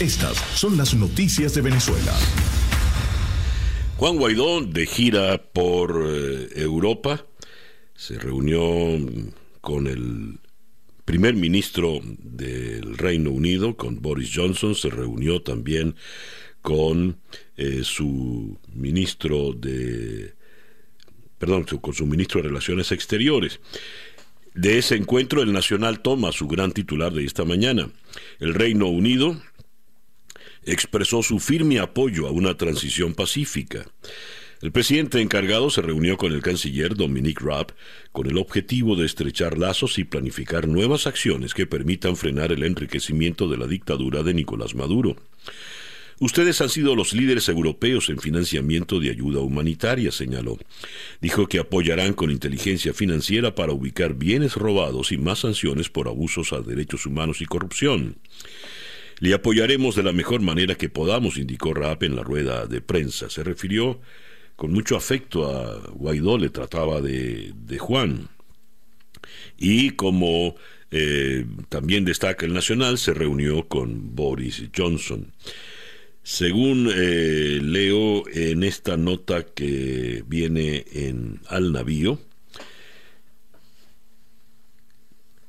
Estas son las noticias de Venezuela. Juan Guaidó, de gira por eh, Europa, se reunió con el primer ministro del Reino Unido, con Boris Johnson, se reunió también con eh, su ministro de perdón, con su ministro de Relaciones Exteriores. De ese encuentro, el Nacional toma su gran titular de esta mañana. El Reino Unido expresó su firme apoyo a una transición pacífica. El presidente encargado se reunió con el canciller Dominique Raab con el objetivo de estrechar lazos y planificar nuevas acciones que permitan frenar el enriquecimiento de la dictadura de Nicolás Maduro. Ustedes han sido los líderes europeos en financiamiento de ayuda humanitaria, señaló. Dijo que apoyarán con inteligencia financiera para ubicar bienes robados y más sanciones por abusos a derechos humanos y corrupción. Le apoyaremos de la mejor manera que podamos, indicó Raab en la rueda de prensa. Se refirió con mucho afecto a Guaidó, le trataba de, Juan. Y como eh, también destaca el Nacional, se reunió con Boris Johnson. Según eh, leo en esta nota que viene en Al Navío,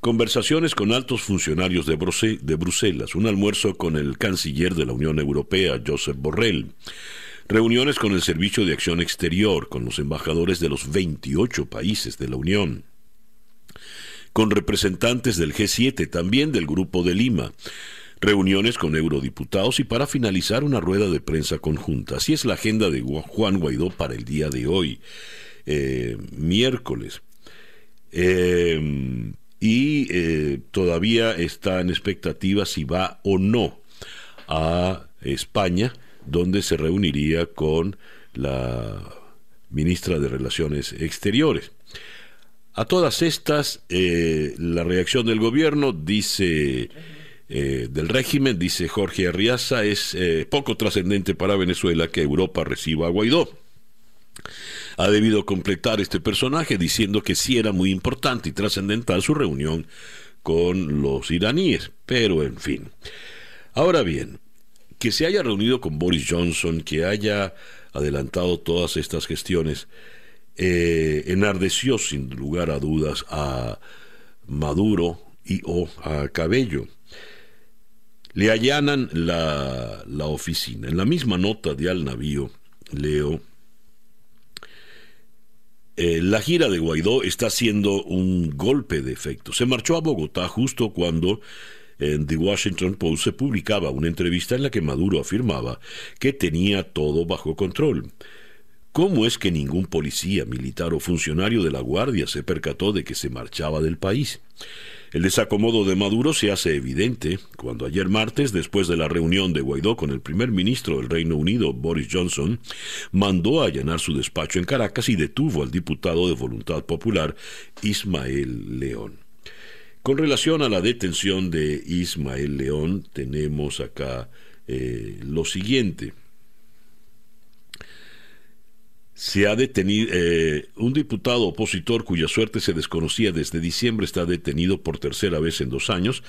conversaciones con altos funcionarios de, Bruselas, un almuerzo con el canciller de la Unión Europea, Josep Borrell, reuniones con el Servicio de Acción Exterior, con los embajadores de los 28 países de la Unión, con representantes del G7, también del Grupo de Lima, reuniones con eurodiputados y para finalizar una rueda de prensa conjunta. Así es la agenda de Juan Guaidó para el día de hoy, eh, miércoles. Eh, y eh, todavía está en expectativa si va o no a España, donde se reuniría con la ministra de Relaciones Exteriores. A todas estas, la reacción del gobierno dice eh, del régimen, dice Jorge Arriaza, es eh, poco trascendente para Venezuela que Europa reciba a Guaidó. Ha debido completar este personaje diciendo que sí era muy importante y trascendental su reunión con los iraníes, pero en fin. Ahora bien, que se haya reunido con Boris Johnson, que haya adelantado todas estas gestiones, eh, enardeció sin lugar a dudas a Maduro y o a Cabello le allanan la, oficina. En la misma nota de Al Navío, leo, eh, la gira de Guaidó está haciendo un golpe de efecto. Se marchó a Bogotá justo cuando en The Washington Post se publicaba una entrevista en la que Maduro afirmaba que tenía todo bajo control. ¿Cómo es que ningún policía, militar o funcionario de la Guardia se percató de que se marchaba del país? El desacomodo de Maduro se hace evidente cuando ayer martes, después de la reunión de Guaidó con el primer ministro del Reino Unido, Boris Johnson, mandó a allanar su despacho en Caracas y detuvo al diputado de Voluntad Popular, Ismael León. Con relación a la detención de Ismael León, tenemos acá eh, lo siguiente se ha detenido eh, un diputado opositor cuya suerte se desconocía desde diciembre está detenido por tercera vez en dos años,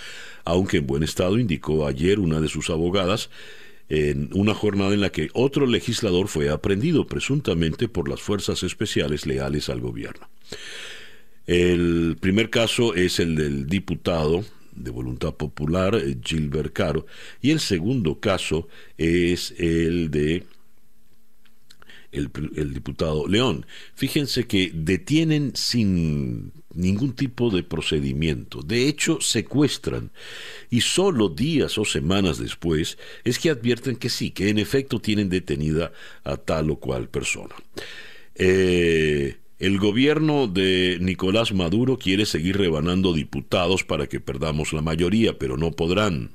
aunque en buen estado, indicó ayer una de sus abogadas en una jornada en la que otro legislador fue aprendido presuntamente por las fuerzas especiales leales al gobierno. El primer caso es el del diputado de Voluntad Popular, Gilbert Caro, y el segundo caso es el de el, diputado León. Fíjense que detienen sin ningún tipo de procedimiento. De hecho, secuestran. Y solo días o semanas después es que advierten que sí, que en efecto tienen detenida a tal o cual persona. Eh, el gobierno de Nicolás Maduro quiere seguir rebanando diputados para que perdamos la mayoría, pero no podrán.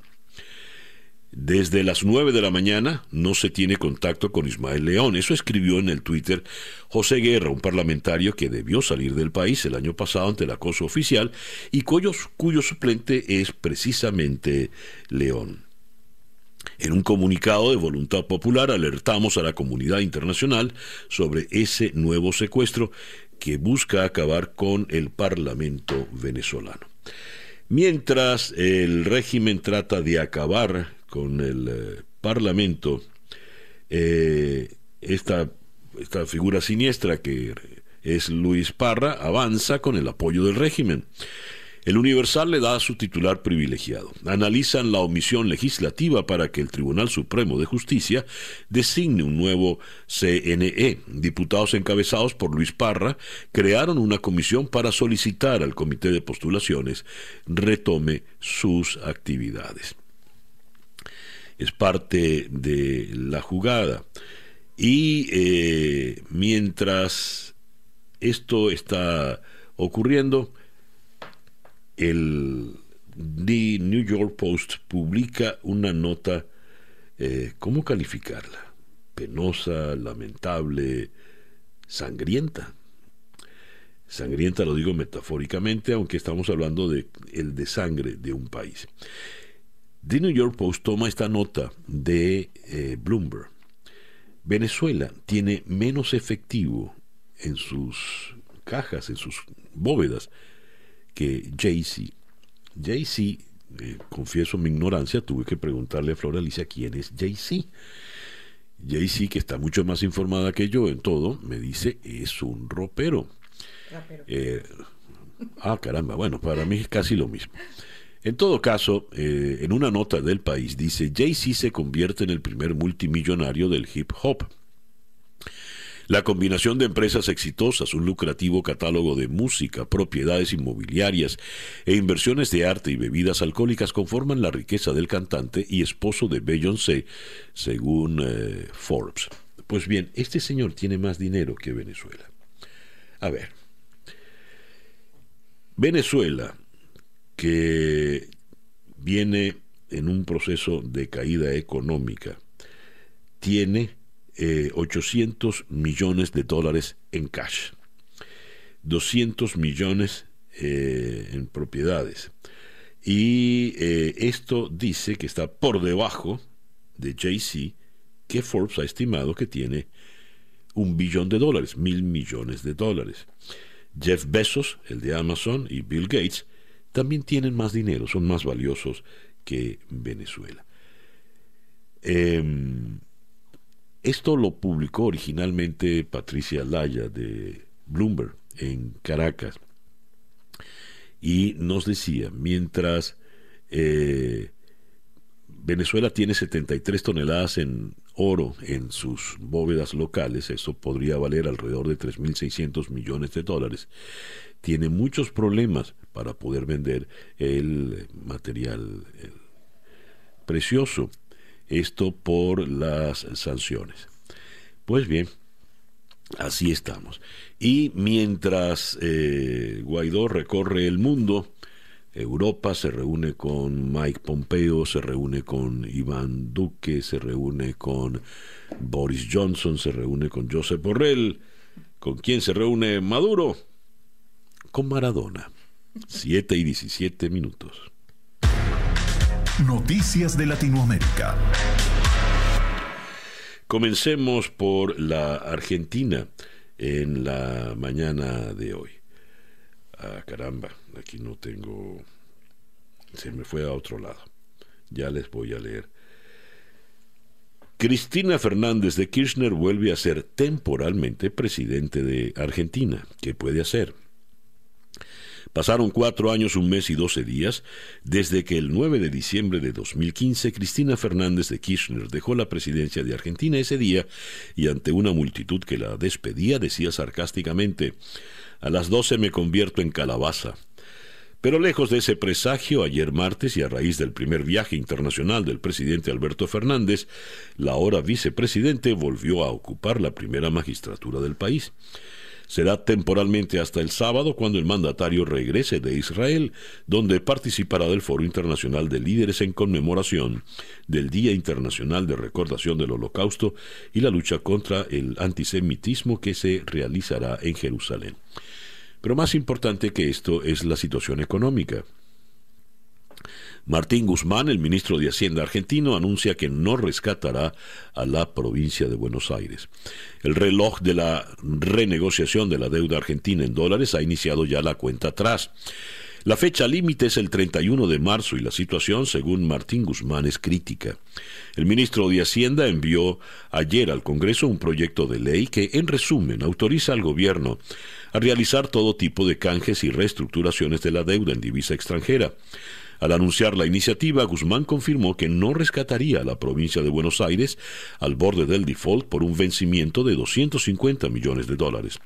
Desde las 9 de la mañana no se tiene contacto con Ismael León. Eso escribió en el Twitter José Guerra, un parlamentario que debió salir del país el año pasado ante el acoso oficial y cuyo, cuyo suplente es precisamente León. En un comunicado de voluntad popular alertamos a la comunidad internacional sobre ese nuevo secuestro que busca acabar con el Parlamento venezolano. Mientras el régimen trata de acabar con el eh, Parlamento, eh, esta, esta figura siniestra que es Luis Parra avanza con el apoyo del régimen. El Universal le da a su titular privilegiado. Analizan la omisión legislativa para que el Tribunal Supremo de Justicia designe un nuevo CNE. Diputados encabezados por Luis Parra crearon una comisión para solicitar al Comité de Postulaciones retome sus actividades. Es parte de la jugada. Y eh, mientras esto está ocurriendo, el The New York Post publica una nota, eh, ¿cómo calificarla? Penosa, lamentable, sangrienta. Sangrienta lo digo metafóricamente, aunque estamos hablando de el de sangre de un país. The New York Post toma esta nota de eh, Bloomberg. Venezuela tiene menos efectivo en sus cajas, en sus bóvedas, que Jay-Z. Jay-Z, eh, confieso mi ignorancia, tuve que preguntarle a Flora Alicia quién es Jay-Z. Jay-Z, que está mucho más informada que yo en todo, me dice, es un ropero. Eh, ah, caramba, bueno, para mí es casi lo mismo. En todo caso, eh, en una nota del país dice, Jay-Z se convierte en el primer multimillonario del hip hop. La combinación de empresas exitosas, un lucrativo catálogo de música, propiedades inmobiliarias e inversiones de arte y bebidas alcohólicas conforman la riqueza del cantante y esposo de Beyoncé, según eh, Forbes. Pues bien, este señor tiene más dinero que Venezuela. A ver, Venezuela, que viene en un proceso de caída económica, tiene 800 eh, millones de dólares en cash, 200 millones eh, en propiedades. Y eh, esto dice que está por debajo de Jay-Z, que Forbes ha estimado que tiene un billón de dólares, mil millones de dólares. Jeff Bezos, el de Amazon, y Bill Gates también tienen más dinero, son más valiosos que Venezuela. Em, esto lo publicó originalmente Patricia Laya de Bloomberg en Caracas. Y nos decía, mientras eh, Venezuela tiene 73 toneladas en oro en sus bóvedas locales, eso podría valer alrededor de 3.600 millones de dólares, tiene muchos problemas para poder vender el material precioso esto por las sanciones. Pues bien, así estamos. Y mientras eh, Guaidó recorre el mundo, Europa se reúne con Mike Pompeo, se reúne con Iván Duque, se reúne con Boris Johnson, se reúne con Josep Borrell. ¿Con quién se reúne Maduro? Con Maradona. Siete y diecisiete minutos. Noticias de Latinoamérica. Comencemos por la Argentina en la mañana de hoy. Ah, caramba, aquí no tengo... Se me fue a otro lado. Ya les voy a leer. Cristina Fernández de Kirchner vuelve a ser temporalmente presidente de Argentina. ¿Qué puede hacer? Pasaron cuatro años, un mes y doce días desde que el 9 de diciembre de 2015 Cristina Fernández de Kirchner dejó la presidencia de Argentina ese día y ante una multitud que la despedía decía sarcásticamente, a las doce me convierto en calabaza. Pero lejos de ese presagio, ayer martes y a raíz del primer viaje internacional del presidente Alberto Fernández, la ahora vicepresidente volvió a ocupar la primera magistratura del país. Será temporalmente hasta el sábado cuando el mandatario regrese de Israel, donde participará del Foro Internacional de Líderes en conmemoración del Día Internacional de Recordación del Holocausto y la lucha contra el antisemitismo que se realizará en Jerusalén. Pero más importante que esto es la situación económica. Martín Guzmán, el ministro de Hacienda argentino, anuncia que no rescatará a la provincia de Buenos Aires. El reloj de la renegociación de la deuda argentina en dólares ha iniciado ya la cuenta atrás. La fecha límite es el 31 de marzo y la situación, según Martín Guzmán, es crítica. El ministro de Hacienda envió ayer al Congreso un proyecto de ley que, en resumen, autoriza al gobierno a realizar todo tipo de canjes y reestructuraciones de la deuda en divisa extranjera. Al anunciar la iniciativa, Guzmán confirmó que no rescataría a la provincia de Buenos Aires al borde del default por un vencimiento de 250 millones de dólares.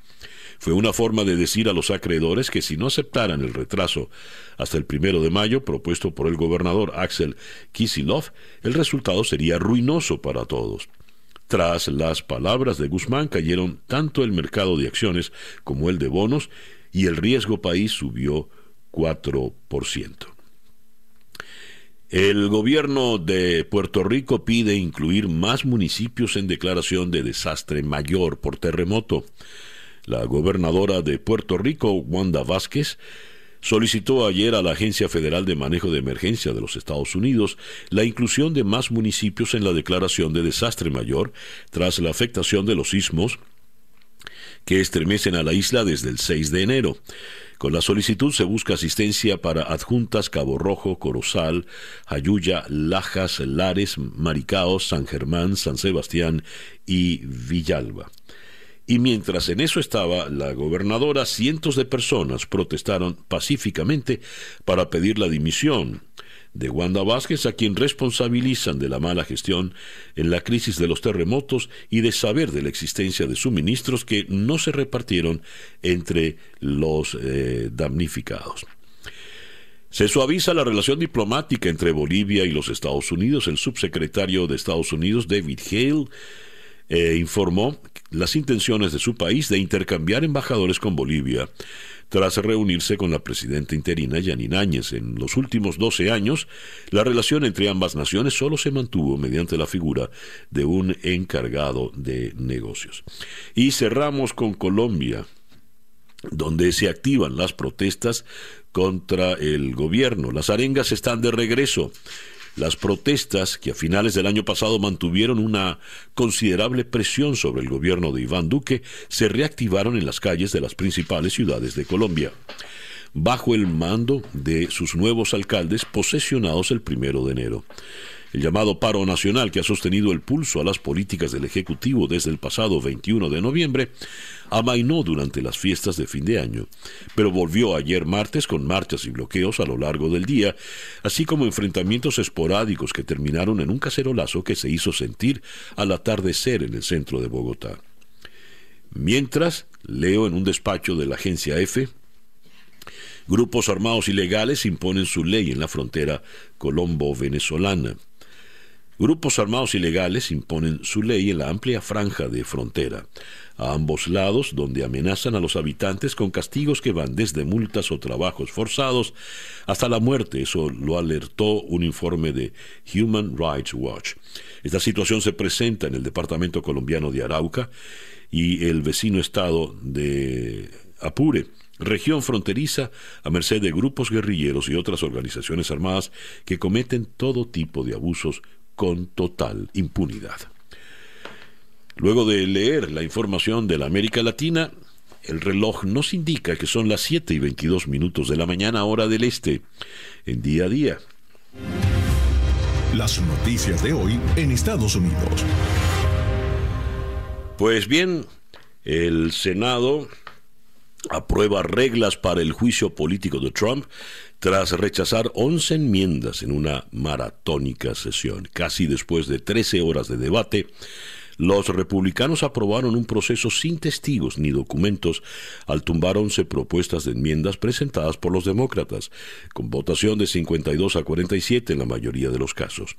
Fue una forma de decir a los acreedores que si no aceptaran el retraso hasta el primero de mayo propuesto por el gobernador Axel Kisilov, el resultado sería ruinoso para todos. Tras las palabras de Guzmán cayeron tanto el mercado de acciones como el de bonos y el riesgo país subió 4%. El gobierno de Puerto Rico pide incluir más municipios en declaración de desastre mayor por terremoto. La gobernadora de Puerto Rico, Wanda Vázquez, solicitó ayer a la Agencia Federal de Manejo de Emergencia de los Estados Unidos la inclusión de más municipios en la declaración de desastre mayor tras la afectación de los sismos que estremecen a la isla desde el 6 de enero. Con la solicitud se busca asistencia para adjuntas Cabo Rojo, Corozal, Ayuya, Lajas, Lares, Maricao, San Germán, San Sebastián y Villalba. Y mientras en eso estaba la gobernadora, cientos de personas protestaron pacíficamente para pedir la dimisión de Wanda Vázquez, a quien responsabilizan de la mala gestión en la crisis de los terremotos y de saber de la existencia de suministros que no se repartieron entre los eh, damnificados. Se suaviza la relación diplomática entre Bolivia y los Estados Unidos. El subsecretario de Estados Unidos, David Hale, eh, informó las intenciones de su país de intercambiar embajadores con Bolivia tras reunirse con la presidenta interina Yanine Áñez. En los últimos 12 años, la relación entre ambas naciones solo se mantuvo mediante la figura de un encargado de negocios. Y cerramos con Colombia donde se activan las protestas contra el gobierno. Las arengas están de regreso. Las protestas que a finales del año pasado mantuvieron una considerable presión sobre el gobierno de Iván Duque se reactivaron en las calles de las principales ciudades de Colombia bajo el mando de sus nuevos alcaldes posesionados el primero de enero. El llamado paro nacional que ha sostenido el pulso a las políticas del Ejecutivo desde el pasado 21 de noviembre amainó durante las fiestas de fin de año, pero volvió ayer martes con marchas y bloqueos a lo largo del día, así como enfrentamientos esporádicos que terminaron en un cacerolazo que se hizo sentir al atardecer en el centro de Bogotá. Mientras, leo en un despacho de la agencia F, grupos armados ilegales imponen su ley en la frontera colombo-venezolana. Grupos armados ilegales imponen su ley en la amplia franja de frontera, a ambos lados, donde amenazan a los habitantes con castigos que van desde multas o trabajos forzados hasta la muerte. Eso lo alertó un informe de Human Rights Watch. Esta situación se presenta en el departamento colombiano de Arauca y el vecino estado de Apure región fronteriza a merced de grupos guerrilleros y otras organizaciones armadas que cometen todo tipo de abusos con total impunidad. Luego de leer la información de la América Latina, el reloj nos indica que son las 7 y 22 minutos de la mañana hora del este, en día a día. Las noticias de hoy en Estados Unidos. Pues bien, el Senado aprueba reglas para el juicio político de Trump tras rechazar 11 enmiendas en una maratónica sesión. Casi después de 13 horas de debate, los republicanos aprobaron un proceso sin testigos ni documentos al tumbar 11 propuestas de enmiendas presentadas por los demócratas, con votación de 52 a 47 en la mayoría de los casos.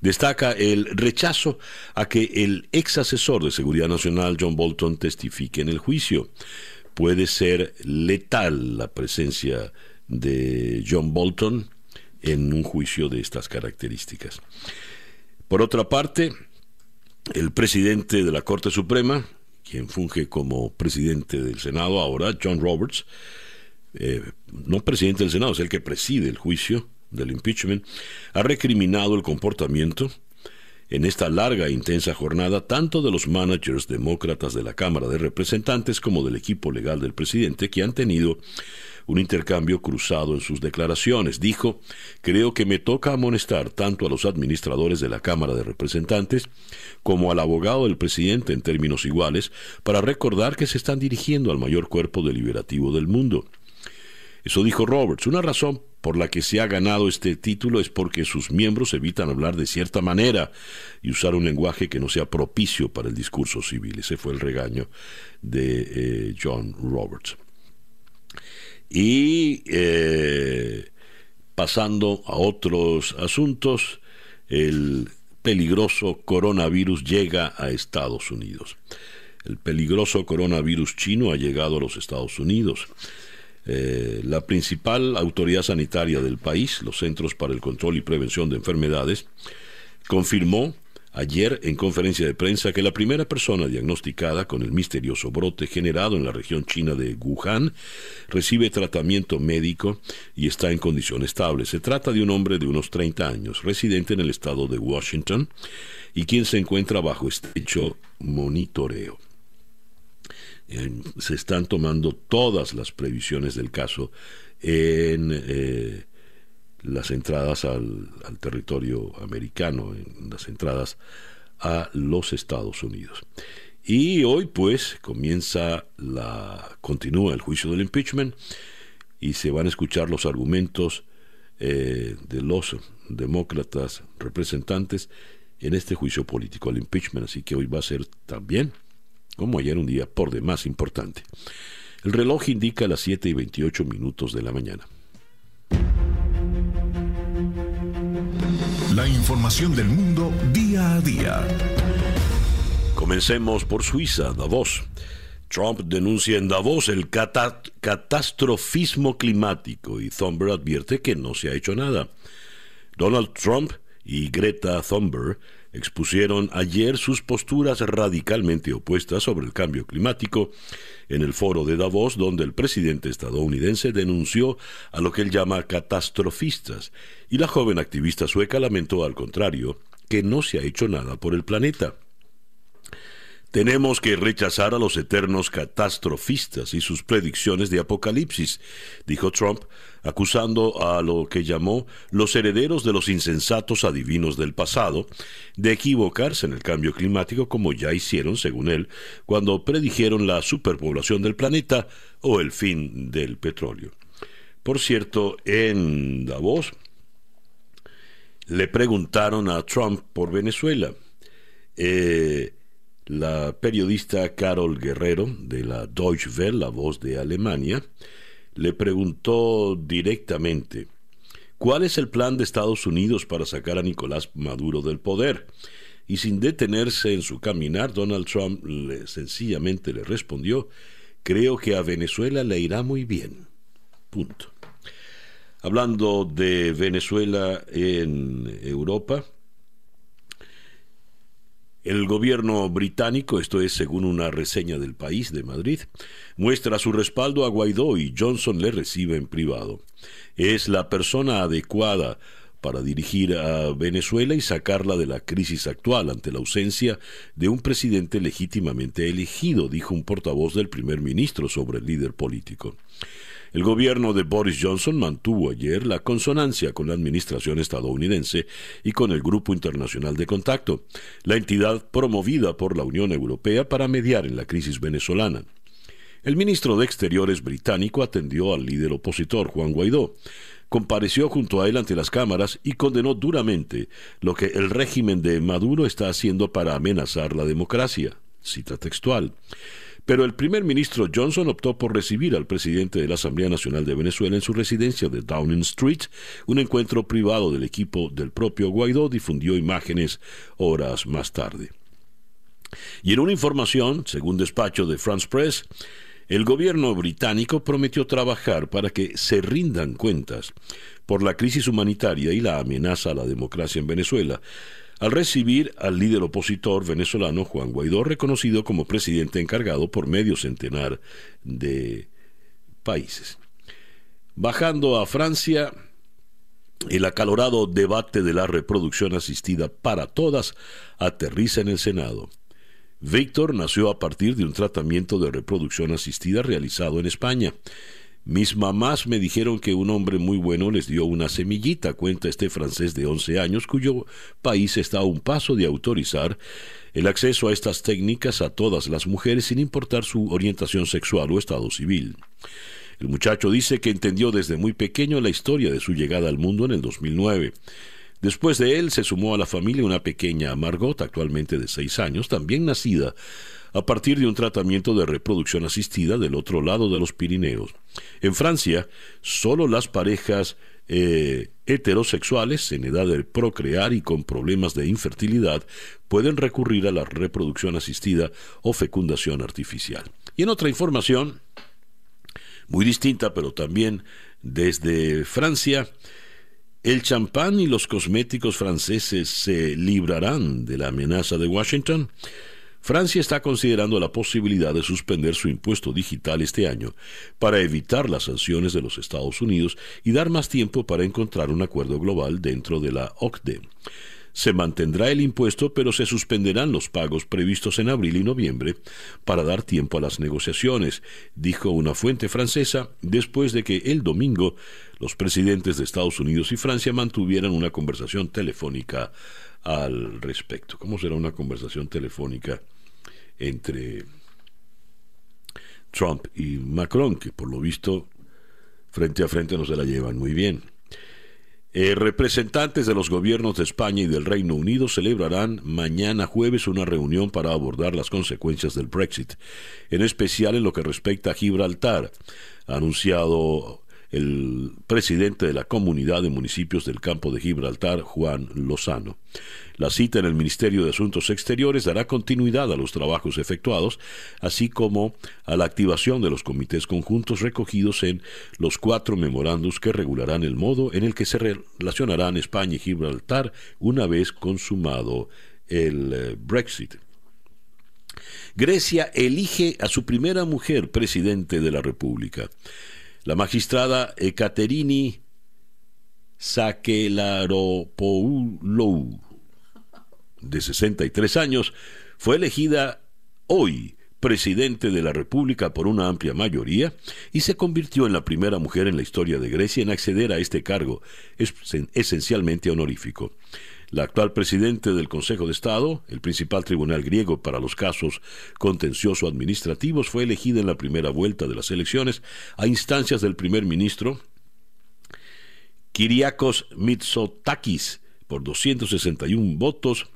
Destaca el rechazo a que el ex asesor de Seguridad Nacional John Bolton testifique en el juicio. Puede ser letal la presencia de John Bolton en un juicio de estas características. Por otra parte, el presidente de la Corte Suprema, quien funge como presidente del Senado ahora, John Roberts, eh, no presidente del Senado, es el que preside el juicio del impeachment, ha recriminado el comportamiento en esta larga e intensa jornada tanto de los managers demócratas de la Cámara de Representantes como del equipo legal del presidente que han tenido un intercambio cruzado en sus declaraciones. Dijo, creo que me toca amonestar tanto a los administradores de la Cámara de Representantes como al abogado del presidente en términos iguales para recordar que se están dirigiendo al mayor cuerpo deliberativo del mundo. Eso dijo Roberts. Una razón por la que se ha ganado este título es porque sus miembros evitan hablar de cierta manera y usar un lenguaje que no sea propicio para el discurso civil. Ese fue el regaño de eh, John Roberts. Y eh, pasando a otros asuntos, el peligroso coronavirus llega a Estados Unidos. El peligroso coronavirus chino ha llegado a los Estados Unidos. Eh, la principal autoridad sanitaria del país, los Centros para el Control y Prevención de Enfermedades, confirmó ayer en conferencia de prensa que la primera persona diagnosticada con el misterioso brote generado en la región china de Wuhan recibe tratamiento médico y está en condición estable. Se trata de un hombre de unos 30 años, residente en el estado de Washington, y quien se encuentra bajo estrecho monitoreo se están tomando todas las previsiones del caso en eh, las entradas al, territorio americano, en las entradas a los Estados Unidos. Y hoy pues comienza la continúa el juicio del impeachment y se van a escuchar los argumentos eh, de los demócratas representantes en este juicio político al impeachment, así que hoy va a ser también como ayer un día por demás importante. El reloj indica las 7 y 28 minutos de la mañana. La información del mundo día a día. Comencemos por Suiza, Davos. Trump denuncia en Davos el catastrofismo climático y Thunberg advierte que no se ha hecho nada. Donald Trump y Greta Thunberg expusieron ayer sus posturas radicalmente opuestas sobre el cambio climático en el foro de Davos, donde el presidente estadounidense denunció a lo que él llama catastrofistas, y la joven activista sueca lamentó al contrario que no se ha hecho nada por el planeta. Tenemos que rechazar a los eternos catastrofistas y sus predicciones de apocalipsis, dijo Trump, acusando a lo que llamó los herederos de los insensatos adivinos del pasado de equivocarse en el cambio climático como ya hicieron, según él, cuando predijeron la superpoblación del planeta o el fin del petróleo. Por cierto, en Davos le preguntaron a Trump por Venezuela. Eh, la periodista Carol Guerrero, de la Deutsche Welle, la voz de Alemania, le preguntó directamente ¿Cuál es el plan de Estados Unidos para sacar a Nicolás Maduro del poder? Y sin detenerse en su caminar, Donald Trump sencillamente le respondió Creo que a Venezuela le irá muy bien. Punto. Hablando de Venezuela en Europa, el gobierno británico, esto es según una reseña del país de Madrid, muestra su respaldo a Guaidó y Johnson le recibe en privado. Es la persona adecuada para dirigir a Venezuela y sacarla de la crisis actual ante la ausencia de un presidente legítimamente elegido, dijo un portavoz del primer ministro sobre el líder político. El gobierno de Boris Johnson mantuvo ayer la consonancia con la administración estadounidense y con el Grupo Internacional de Contacto, la entidad promovida por la Unión Europea para mediar en la crisis venezolana. El ministro de Exteriores británico atendió al líder opositor Juan Guaidó, compareció junto a él ante las cámaras y condenó duramente lo que el régimen de Maduro está haciendo para amenazar la democracia. Cita textual. Pero el primer ministro Johnson optó por recibir al presidente de la Asamblea Nacional de Venezuela en su residencia de Downing Street. Un encuentro privado del equipo del propio Guaidó difundió imágenes horas más tarde. Y en una información, según despacho de France Press, el gobierno británico prometió trabajar para que se rindan cuentas por la crisis humanitaria y la amenaza a la democracia en Venezuela, al recibir al líder opositor venezolano Juan Guaidó, reconocido como presidente encargado por medio centenar de países. Bajando a Francia, El acalorado debate de la reproducción asistida para todas aterriza en el Senado. Víctor nació a partir de un tratamiento de reproducción asistida realizado en España. Mis mamás me dijeron que un hombre muy bueno les dio una semillita, cuenta este francés de 11 años, cuyo país está a un paso de autorizar el acceso a estas técnicas a todas las mujeres sin importar su orientación sexual o estado civil. El muchacho dice que entendió desde muy pequeño la historia de su llegada al mundo en el 2009. Después de él se sumó a la familia una pequeña Margot, actualmente de seis años, también nacida a partir de un tratamiento de reproducción asistida del otro lado de los Pirineos. En Francia, solo las parejas eh, heterosexuales en edad de procrear y con problemas de infertilidad pueden recurrir a la reproducción asistida o fecundación artificial. Y en otra información, muy distinta, pero también desde Francia, el champán y los cosméticos franceses se librarán de la amenaza de Washington. Francia está considerando la posibilidad de suspender su impuesto digital este año para evitar las sanciones de los Estados Unidos y dar más tiempo para encontrar un acuerdo global dentro de la OCDE. Se mantendrá el impuesto, pero se suspenderán los pagos previstos en abril y noviembre para dar tiempo a las negociaciones, dijo una fuente francesa después de que el domingo los presidentes de Estados Unidos y Francia mantuvieran una conversación telefónica al respecto. ¿Cómo será una conversación telefónica entre Trump y Macron, que por lo visto frente a frente no se la llevan muy bien? Eh, representantes de los gobiernos de España y del Reino Unido celebrarán mañana jueves una reunión para abordar las consecuencias del Brexit, en especial en lo que respecta a Gibraltar, ha anunciado el presidente de la Comunidad de Municipios del Campo de Gibraltar, Juan Lozano. La cita en el Ministerio de Asuntos Exteriores dará continuidad a los trabajos efectuados, así como a la activación de los comités conjuntos recogidos en los cuatro memorandos que regularán el modo en el que se relacionarán España y Gibraltar una vez consumado el eh, Brexit. Grecia elige a su primera mujer presidente de la República. La magistrada Ekaterini Sakelaropoulou, de 63 años, fue elegida hoy presidente de la República por una amplia mayoría y se convirtió en la primera mujer en la historia de Grecia en acceder a este cargo, esencialmente honorífico. La actual presidente del Consejo de Estado, el principal tribunal griego para los casos contencioso administrativos, fue elegida en la primera vuelta de las elecciones a instancias del primer ministro Kyriakos Mitsotakis por 261 votos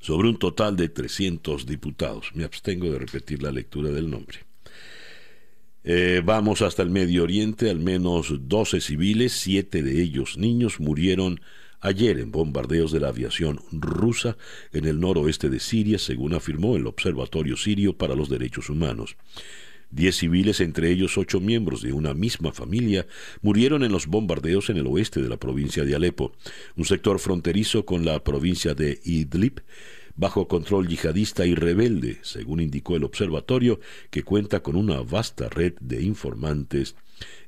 sobre un total de 300 diputados. Me abstengo de repetir la lectura del nombre. Eh, vamos hasta el Medio Oriente, al menos 12 civiles, siete de ellos niños, murieron ayer en bombardeos de la aviación rusa en el noroeste de Siria, según afirmó el Observatorio Sirio para los Derechos Humanos. Diez civiles, entre ellos ocho miembros de una misma familia, murieron en los bombardeos en el oeste de la provincia de Alepo, un sector fronterizo con la provincia de Idlib, bajo control yihadista y rebelde, según indicó el observatorio, que cuenta con una vasta red de informantes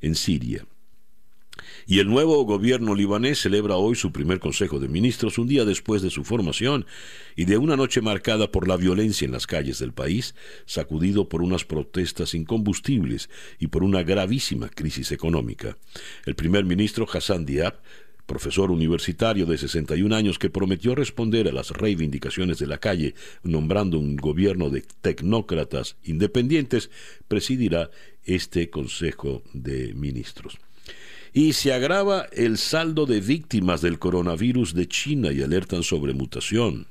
en Siria. Y el nuevo gobierno libanés celebra hoy su primer Consejo de Ministros un día después de su formación y de una noche marcada por la violencia en las calles del país, sacudido por unas protestas incombustibles y por una gravísima crisis económica. El primer ministro Hassan Diab profesor universitario de 61 años que prometió responder a las reivindicaciones de la calle, nombrando un gobierno de tecnócratas independientes, presidirá este Consejo de Ministros y se agrava el saldo de víctimas del coronavirus de China y alertan sobre mutación.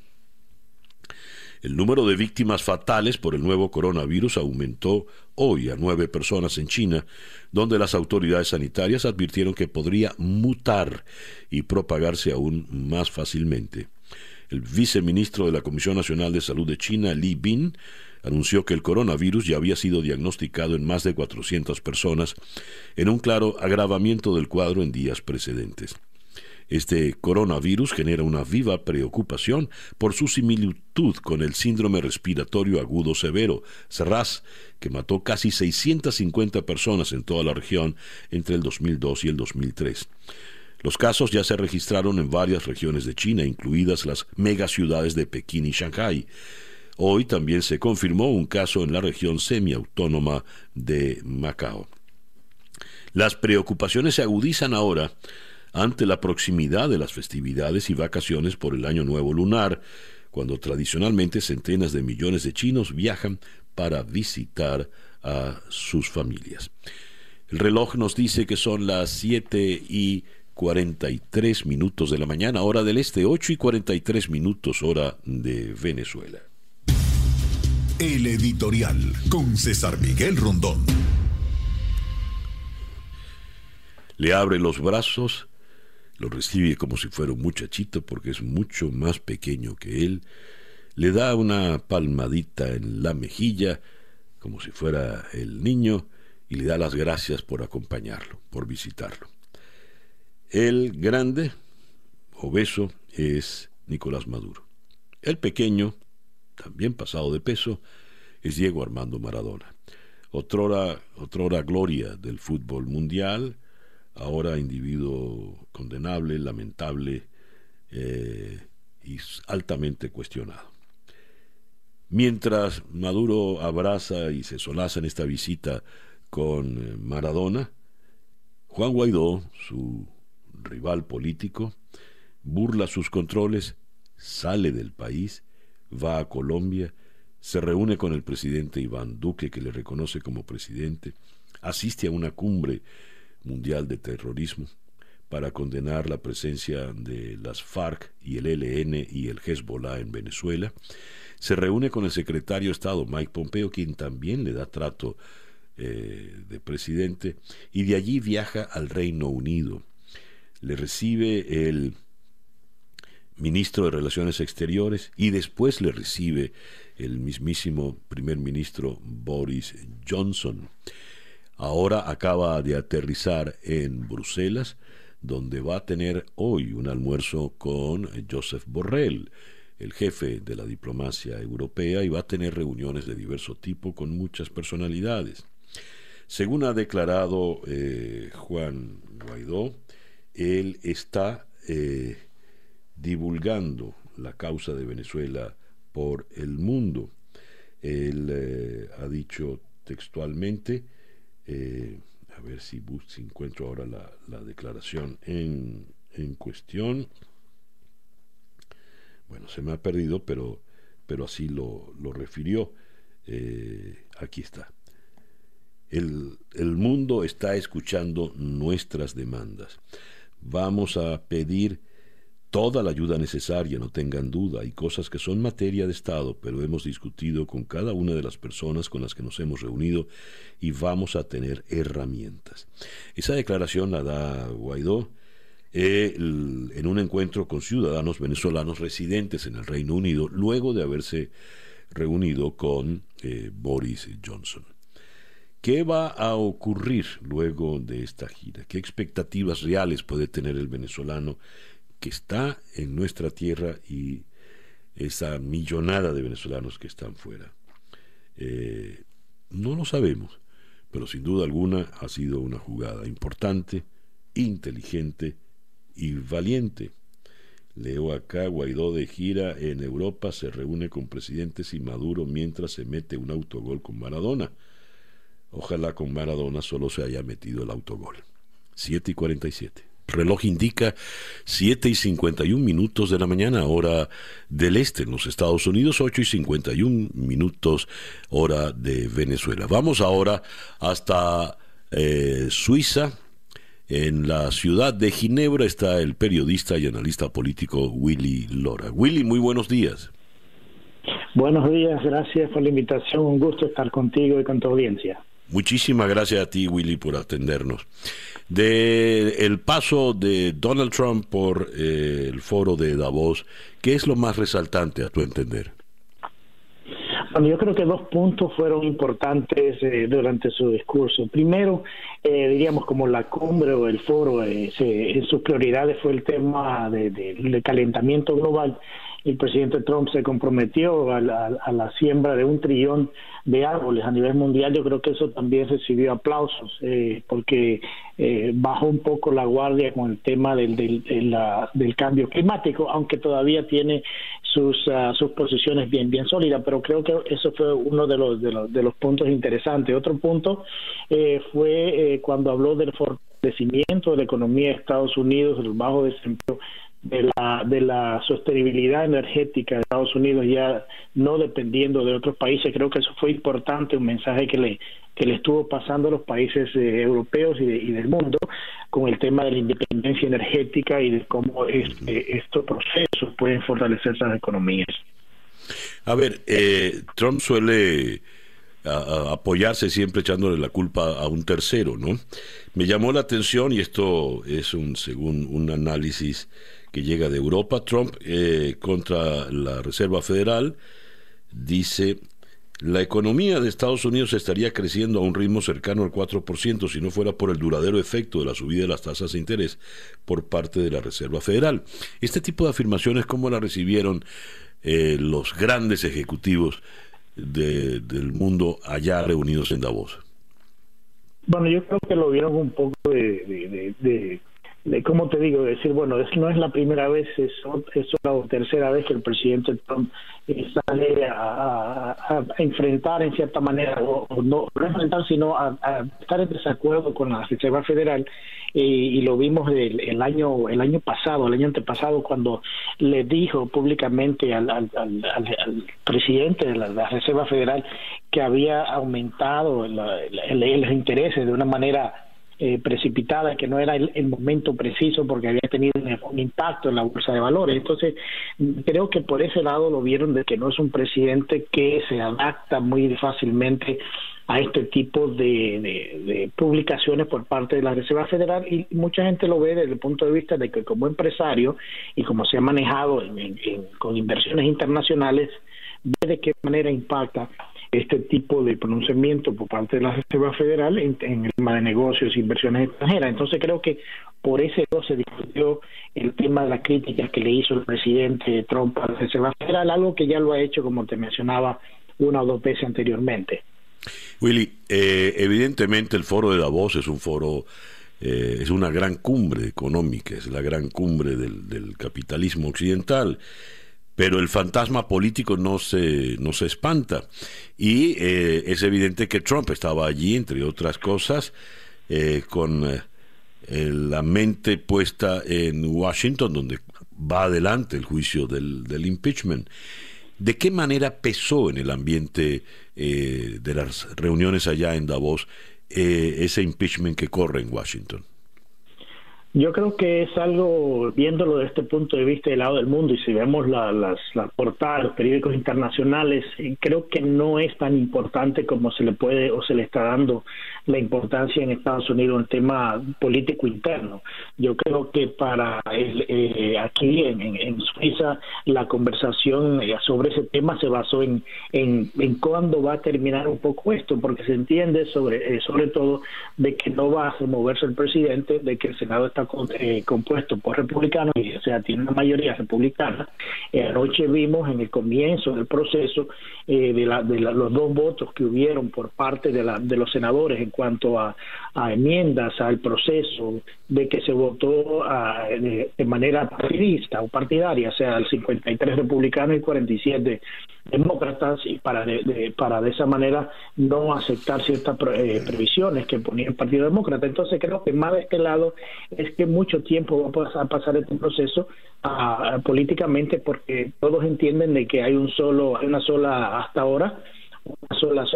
El número de víctimas fatales por el nuevo coronavirus aumentó hoy a nueve personas en China, donde las autoridades sanitarias advirtieron que podría mutar y propagarse aún más fácilmente. El viceministro de la Comisión Nacional de Salud de China, Li Bin, anunció que el coronavirus ya había sido diagnosticado en más de 400 personas, en un claro agravamiento del cuadro en días precedentes. Este coronavirus genera una viva preocupación por su similitud con el síndrome respiratorio agudo severo, SRAS, que mató casi 650 personas en toda la región entre el 2002 y el 2003. Los casos ya se registraron en varias regiones de China, incluidas las megaciudades de Pekín y Shanghái. Hoy también se confirmó un caso en la región semiautónoma de Macao. Las preocupaciones se agudizan ahora ante la proximidad de las festividades y vacaciones por el Año Nuevo Lunar, cuando tradicionalmente centenas de millones de chinos viajan para visitar a sus familias. El reloj nos dice que son las 7 y 43 minutos de la mañana, hora del este, 8 y 43 minutos, hora de Venezuela. El editorial con César Miguel Rondón. Le abre los brazos, lo recibe como si fuera un muchachito porque es mucho más pequeño que él, le da una palmadita en la mejilla como si fuera el niño y le da las gracias por acompañarlo, por visitarlo. El grande, obeso, es Nicolás Maduro. El pequeño, también pasado de peso, es Diego Armando Maradona. Otrora, otrora gloria del fútbol mundial, ahora individuo condenable, lamentable eh, y altamente cuestionado. Mientras Maduro abraza y se solaza en esta visita con eh, Maradona, Juan Guaidó, su rival político, burla sus controles, sale del país, va a Colombia, se reúne con el presidente Iván Duque, que le reconoce como presidente, asiste a una cumbre mundial de terrorismo para condenar la presencia de las FARC y el ELN y el Hezbollah en Venezuela, se reúne con el secretario de Estado Mike Pompeo, quien también le da trato eh, de presidente, y de allí viaja al Reino Unido. Le recibe el ministro de Relaciones Exteriores y después le recibe el mismísimo primer ministro Boris Johnson. Ahora acaba de aterrizar en Bruselas, donde va a tener hoy un almuerzo con Joseph Borrell, el jefe de la diplomacia europea, y va a tener reuniones de diverso tipo con muchas personalidades. Según ha declarado eh, Juan Guaidó, él está eh, divulgando la causa de Venezuela por el mundo. Él eh, ha dicho textualmente, a ver si, encuentro ahora la, declaración en, en, cuestión. Bueno, se me ha perdido, pero, pero así lo, lo refirió. aquí está. El, mundo está escuchando nuestras demandas. Vamos a pedir toda la ayuda necesaria, no tengan duda. Hay cosas que son materia de Estado, pero hemos discutido con cada una de las personas con las que nos hemos reunido y vamos a tener herramientas. Esa declaración la da Guaidó en un encuentro con ciudadanos venezolanos residentes en el Reino Unido, luego de haberse reunido con eh, Boris Johnson. ¿Qué va a ocurrir luego de esta gira? ¿Qué expectativas reales puede tener el venezolano que está en nuestra tierra y esa millonada de venezolanos que están fuera? Eh, no lo sabemos, pero sin duda alguna ha sido una jugada importante, inteligente y valiente. Leo acá, Guaidó de gira en Europa se reúne con presidentes y Maduro mientras se mete un autogol con Maradona. Ojalá con Maradona solo se haya metido el autogol. 7 y 47. Reloj indica 7 y 51 minutos de la mañana, hora del este en los Estados Unidos, 8 y 51 minutos, hora de Venezuela. Vamos ahora hasta eh, Suiza. En la ciudad de Ginebra está el periodista y analista político Willy Lora. Willy, muy buenos días. Buenos días, gracias por la invitación. Un gusto estar contigo y con tu audiencia. Muchísimas gracias a ti, Willy, por atendernos. De el paso de Donald Trump por eh, el foro de Davos, ¿qué es lo más resaltante a tu entender? Bueno, yo creo que dos puntos fueron importantes eh, durante su discurso. Primero, eh, diríamos como la cumbre o el foro, en sus prioridades fue el tema del calentamiento global el presidente Trump se comprometió a la, siembra de un trillón de árboles a nivel mundial, yo creo que eso también recibió aplausos, eh, porque eh, bajó un poco la guardia con el tema del, del, cambio climático, aunque todavía tiene sus, ah, sus posiciones bien, bien sólidas, pero creo que eso fue uno de los, de los, de los puntos interesantes. Otro punto eh, fue cuando habló del fortalecimiento de la economía de Estados Unidos, del bajo desempleo de la, de la sostenibilidad energética de Estados Unidos ya no dependiendo de otros países. Creo que eso fue importante, un mensaje que le, que le estuvo pasando a los países eh, europeos y, del mundo con el tema de la independencia energética y de cómo este, estos procesos pueden fortalecer esas economías. A ver, eh, Trump suele apoyarse siempre echándole la culpa a un tercero, ¿no? Me llamó la atención y esto es un según un análisis que llega de Europa. Trump eh, contra la Reserva Federal dice, la economía de Estados Unidos estaría creciendo a un ritmo cercano al 4% si no fuera por el duradero efecto de la subida de las tasas de interés por parte de la Reserva Federal. Este tipo de afirmaciones, ¿cómo la recibieron eh, los grandes ejecutivos del mundo allá reunidos en Davos? Bueno, yo creo que lo vieron un poco de de cómo te digo, decir, bueno, es, no es la primera vez, es, es la tercera vez que el presidente Trump eh, sale a, enfrentar en cierta manera, o, no, no enfrentar, sino a, estar en desacuerdo con la Reserva Federal, y lo vimos el, el, año el año pasado, el año antepasado, cuando le dijo públicamente al, al, al, presidente de la, Reserva Federal que había aumentado los intereses de una manera eh, precipitada, que no era el, momento preciso porque había tenido un, impacto en la bolsa de valores. Entonces, creo que por ese lado lo vieron de que no es un presidente que se adapta muy fácilmente a este tipo de, publicaciones por parte de la Reserva Federal y mucha gente lo ve desde el punto de vista de que como empresario y como se ha manejado con inversiones internacionales, ve de qué manera impacta este tipo de pronunciamiento por parte de la Reserva Federal en, el tema de negocios e inversiones extranjeras. Entonces creo que por ese lado se discutió el tema de la crítica que le hizo el presidente Trump a la Reserva Federal, algo que ya lo ha hecho, como te mencionaba, una o dos veces anteriormente. Willy, eh, evidentemente el foro de Davos es un foro, eh, es una gran cumbre económica, es la gran cumbre del capitalismo occidental pero el fantasma político no se, no se espanta. Y eh, es evidente que Trump estaba allí, entre otras cosas, eh, con eh, la mente puesta en Washington, donde va adelante el juicio del, del impeachment. ¿De qué manera pesó en el ambiente de las reuniones allá en Davos ese impeachment que corre en Washington? Yo creo que es algo, viéndolo desde este punto de vista del lado del mundo, y si vemos las, las portadas, los periódicos internacionales, eh, creo que no es tan importante como se le puede o se le está dando la importancia en Estados Unidos en tema político interno. Yo creo que para el, eh, aquí en, Suiza la conversación eh, sobre ese tema se basó en, en, cuándo va a terminar un poco esto, porque se entiende sobre, sobre todo de que no va a moverse el presidente, de que el Senado está eh, compuesto por republicanos, y, o sea, tiene una mayoría republicana. Eh, anoche vimos en el comienzo del proceso eh, de, la, de los dos votos que hubieron por parte de, la, de los senadores en cuanto a, enmiendas al proceso, de que se votó de, manera partidista o partidaria, sea, el 53 republicanos y 47 demócratas, y para de, para de esa manera no aceptar ciertas previsiones que ponía el Partido Demócrata. Entonces creo que más de este lado es que mucho tiempo va a pasar este proceso políticamente porque todos entienden de que hay un solo, hay una sola hasta ahora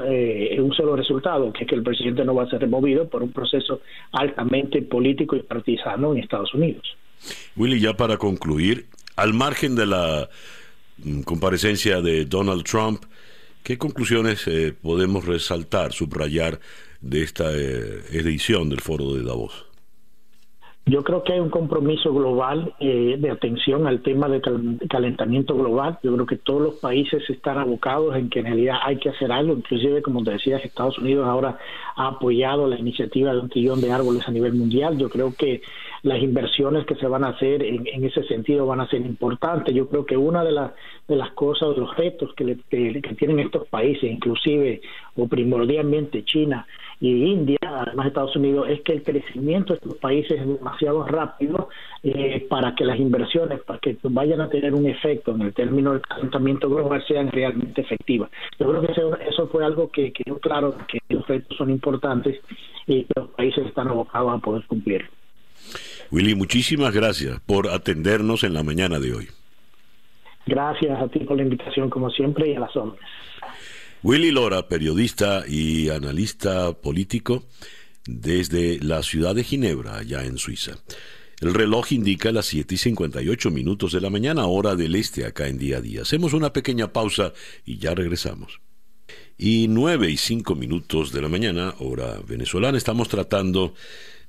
eh, un solo resultado, que es que el presidente no va a ser removido por un proceso altamente político y partisano en Estados Unidos. Willy, ya para concluir, al margen de la mm, comparecencia de Donald Trump, ¿qué conclusiones eh, podemos resaltar, subrayar de esta eh, edición del foro de Davos? Yo creo que hay un compromiso global eh, de atención al tema del calentamiento global. Yo creo que todos los países están abocados en que en realidad hay que hacer algo. Inclusive, como te decía, Estados Unidos ahora ha apoyado la iniciativa de un trillón de árboles a nivel mundial. Yo creo que las inversiones que se van a hacer en, ese sentido van a ser importantes. Yo creo que una de, las de las cosas, de los retos que, que tienen estos países, inclusive o primordialmente China, y India, además de Estados Unidos, es que el crecimiento de estos países es demasiado rápido eh, para que las inversiones, para que vayan a tener un efecto en el término del calentamiento global, sean realmente efectivas. Yo creo que eso, fue algo que quedó claro, que los retos son importantes y que los países están abocados a poder cumplir. Willy, muchísimas gracias por atendernos en la mañana de hoy. Gracias a ti por la invitación, como siempre, y a las hombres. Willy Lora, periodista y analista político desde la ciudad de Ginebra, allá en Suiza. El reloj indica las 7 y 58 minutos de la mañana, hora del este, acá en día a día. Hacemos una pequeña pausa y ya regresamos. Y 9 y 5 minutos de la mañana, hora venezolana, estamos tratando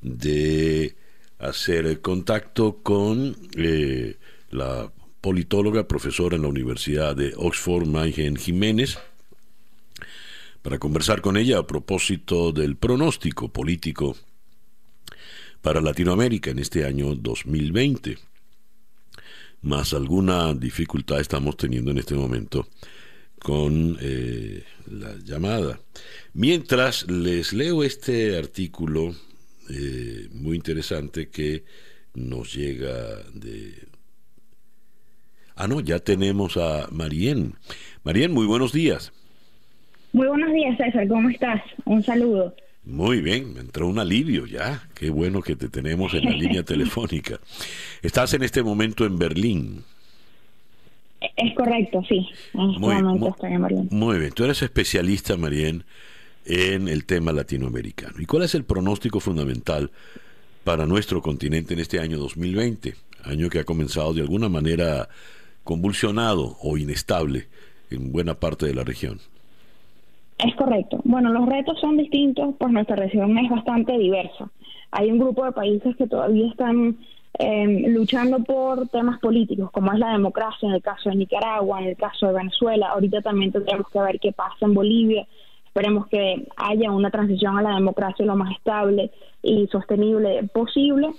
de hacer contacto con eh, la politóloga, profesora en la Universidad de Oxford, Maygen Jiménez, para conversar con ella a propósito del pronóstico político para Latinoamérica en este año 2020. Más alguna dificultad estamos teniendo en este momento con eh, la llamada. Mientras les leo este artículo eh, muy interesante que nos llega de... Ah, no, ya tenemos a Marien. Marien, muy buenos días. Muy buenos días, César. ¿Cómo estás? Un saludo. Muy bien, me entró un alivio ya. Qué bueno que te tenemos en la línea telefónica. Estás en este momento en Berlín. Es correcto, sí. En este momento estoy en Berlín. Muy bien. Tú eres especialista, Marien, en el tema latinoamericano. ¿Y cuál es el pronóstico fundamental para nuestro continente en este año 2020? Año que ha comenzado de alguna manera convulsionado o inestable en buena parte de la región. Es correcto. Bueno, los retos son distintos, pues nuestra región es bastante diversa. Hay un grupo de países que todavía están em, luchando por temas políticos, como es la democracia, en el caso de Nicaragua, en el caso de Venezuela. Ahorita también tendremos que ver qué pasa en Bolivia. Esperemos que haya una transición a la democracia lo más estable y sostenible posible.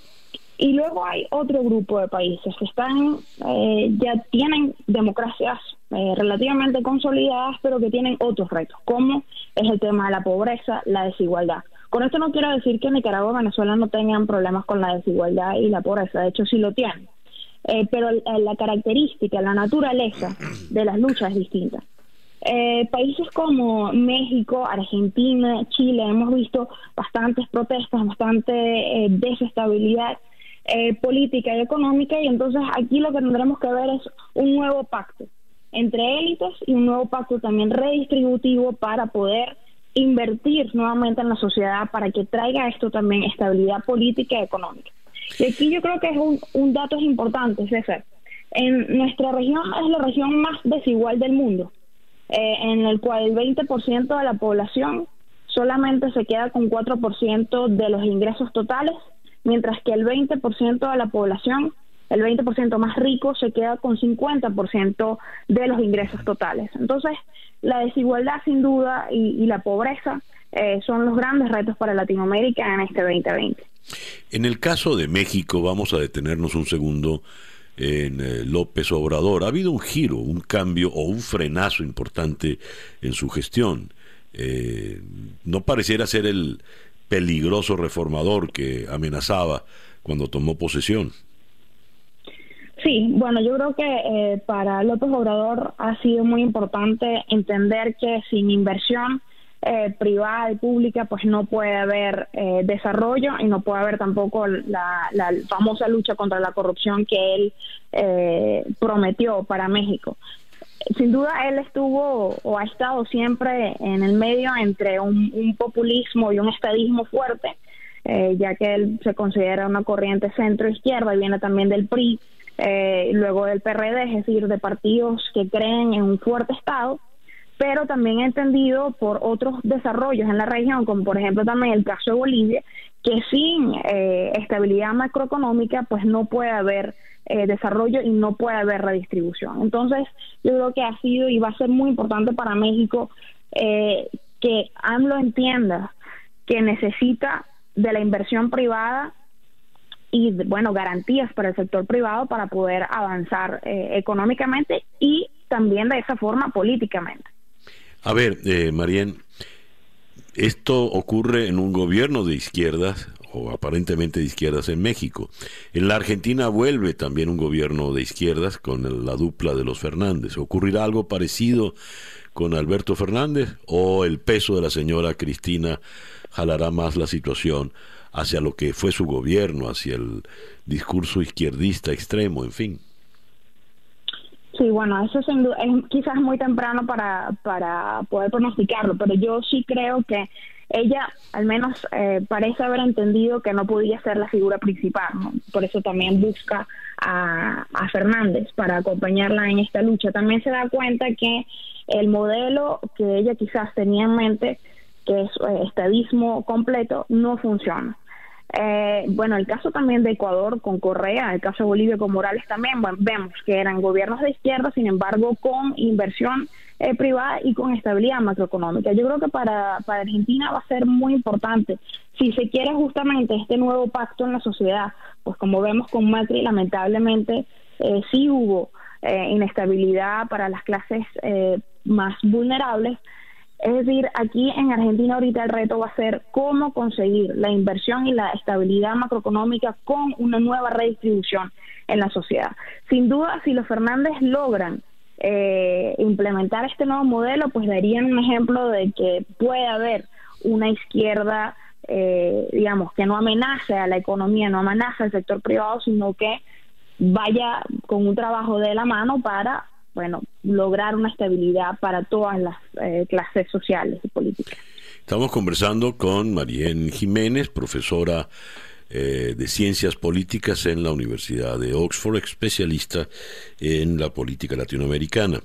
Y luego hay otro grupo de países que están eh, ya tienen democracias eh, relativamente consolidadas, pero que tienen otros retos, como es el tema de la pobreza, la desigualdad. Con esto no quiero decir que Nicaragua y Venezuela no tengan problemas con la desigualdad y la pobreza, de hecho sí lo tienen. Eh, pero la característica, la naturaleza de las luchas es distinta. países como México, Argentina, Chile, hemos visto bastantes protestas, bastante desestabilidad eh, política y económica y entonces aquí lo que tendremos que ver es un nuevo pacto entre élites y un nuevo pacto también redistributivo para poder invertir nuevamente en la sociedad para que traiga esto también estabilidad política y económica. Y aquí yo creo que es un, un dato importante, César. En nuestra región es la región más desigual del mundo, eh, en el cual el 20% de la población solamente se queda con 4% de los ingresos totales mientras que el 20% de la población, el 20% más rico, se queda con 50% de los ingresos totales. Entonces, la desigualdad sin duda y, la pobreza eh, son los grandes retos para Latinoamérica en este 2020. En el caso de México, vamos a detenernos un segundo en eh, López Obrador. Ha habido un giro, un cambio o un frenazo importante en su gestión. Eh, no pareciera ser el, peligroso reformador que amenazaba cuando tomó posesión. Sí, bueno, yo creo que eh, para López Obrador ha sido muy importante entender que sin inversión eh, privada y pública, pues no puede haber eh, desarrollo y no puede haber tampoco la, la, famosa lucha contra la corrupción que él prometió para México sin duda él estuvo o ha estado siempre en el medio entre un, populismo y un estadismo fuerte, eh, ya que él se considera una corriente centro-izquierda y viene también del PRI, eh, luego del PRD, es decir, de partidos que creen en un fuerte Estado, pero también entendido por otros desarrollos en la región, como por ejemplo también el caso de Bolivia, que sin eh, estabilidad macroeconómica pues no puede haber eh, desarrollo y no puede haber redistribución. Entonces, yo creo que ha sido y va a ser muy importante para México eh, que AMLO entienda que necesita de la inversión privada y, bueno, garantías para el sector privado para poder avanzar eh, económicamente y también de esa forma políticamente. A ver, eh, Marien, esto ocurre en un gobierno de izquierdas o aparentemente de izquierdas en México. En la Argentina vuelve también un gobierno de izquierdas con la dupla de los Fernández. ¿Ocurrirá algo parecido con Alberto Fernández o el peso de la señora Cristina jalará más la situación hacia lo que fue su gobierno, hacia el discurso izquierdista extremo, en fin? Sí, bueno, eso es, es quizás muy temprano para, para poder pronosticarlo, pero yo sí creo que ella al menos eh, parece haber entendido que no podía ser la figura principal, por eso también busca a, a, Fernández para acompañarla en esta lucha. También se da cuenta que el modelo que ella quizás tenía en mente, que es eh, estadismo completo, no funciona. Eh, bueno, el caso también de Ecuador con Correa, el caso de Bolivia con Morales también, vemos que eran gobiernos de izquierda, sin embargo, con inversión eh, privada y con estabilidad macroeconómica. Yo creo que para, para Argentina va a ser muy importante si se quiere justamente este nuevo pacto en la sociedad, pues como vemos con Macri, lamentablemente eh, sí hubo eh, inestabilidad para las clases más vulnerables, es decir, aquí en Argentina ahorita el reto va a ser cómo conseguir la inversión y la estabilidad macroeconómica con una nueva redistribución en la sociedad. Sin duda, si los Fernández logran eh, implementar este nuevo modelo, pues darían un ejemplo de que puede haber una izquierda, eh, digamos, que no amenace a la economía, no amenace al sector privado, sino que vaya con un trabajo de la mano para bueno, lograr una estabilidad para todas las eh, clases sociales y políticas. Estamos conversando con Marien Jiménez, profesora eh, de Ciencias Políticas en la Universidad de Oxford, especialista en la política latinoamericana.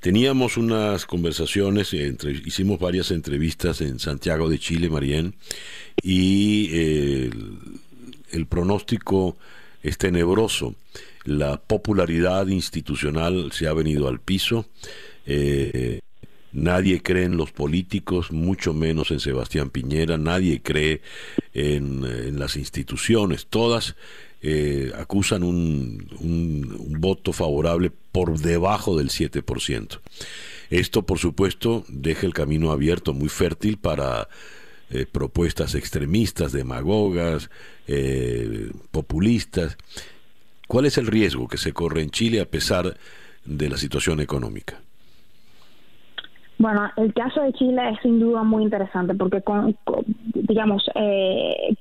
Teníamos unas conversaciones, entre, hicimos varias entrevistas en Santiago de Chile, Marien, y eh, el pronóstico es tenebroso la popularidad institucional se ha venido al piso. Eh, nadie cree en los políticos, mucho menos en Sebastián Piñera, nadie cree en, las instituciones, todas eh, acusan un, voto favorable por debajo del 7%. Esto, por supuesto, deja el camino abierto, muy fértil para eh, propuestas extremistas, demagogas, populistas ¿Cuál es el riesgo que se corre en Chile a pesar de la situación económica? Bueno, el caso de Chile es sin duda muy interesante porque, digamos, eh,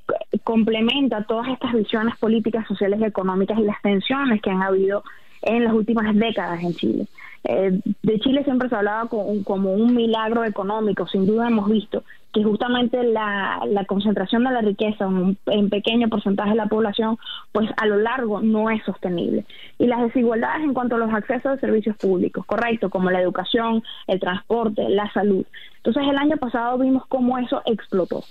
complementa todas estas visiones políticas, sociales y económicas y las tensiones que han habido en las últimas décadas en Chile. Eh, de Chile siempre se hablaba como un milagro económico, sin duda hemos visto que justamente la, concentración de la riqueza en un pequeño porcentaje de la población, pues a lo largo no es sostenible. Y las desigualdades en cuanto a los accesos a servicios públicos, correcto, como la educación, el transporte, la salud. Entonces el año pasado vimos cómo eso explotó.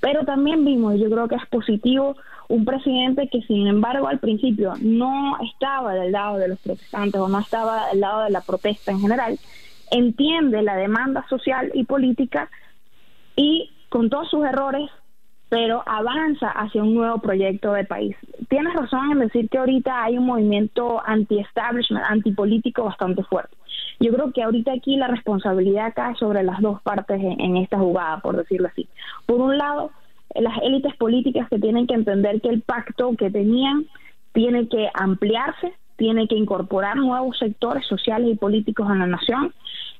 Pero también vimos, yo creo que es positivo, un presidente que sin embargo al principio no estaba del lado de los protestantes o no estaba del lado de la protesta en general, entiende la demanda social y política y con todos sus errores, pero avanza hacia un nuevo proyecto de país. Tienes razón en decir que ahorita hay un movimiento anti-establishment, antipolítico bastante fuerte. Yo creo que ahorita aquí la responsabilidad cae sobre las dos partes en, esta jugada, por decirlo así. Por un lado, las élites políticas que tienen que entender que el pacto que tenían tiene que ampliarse, tiene que incorporar nuevos sectores sociales y políticos en la nación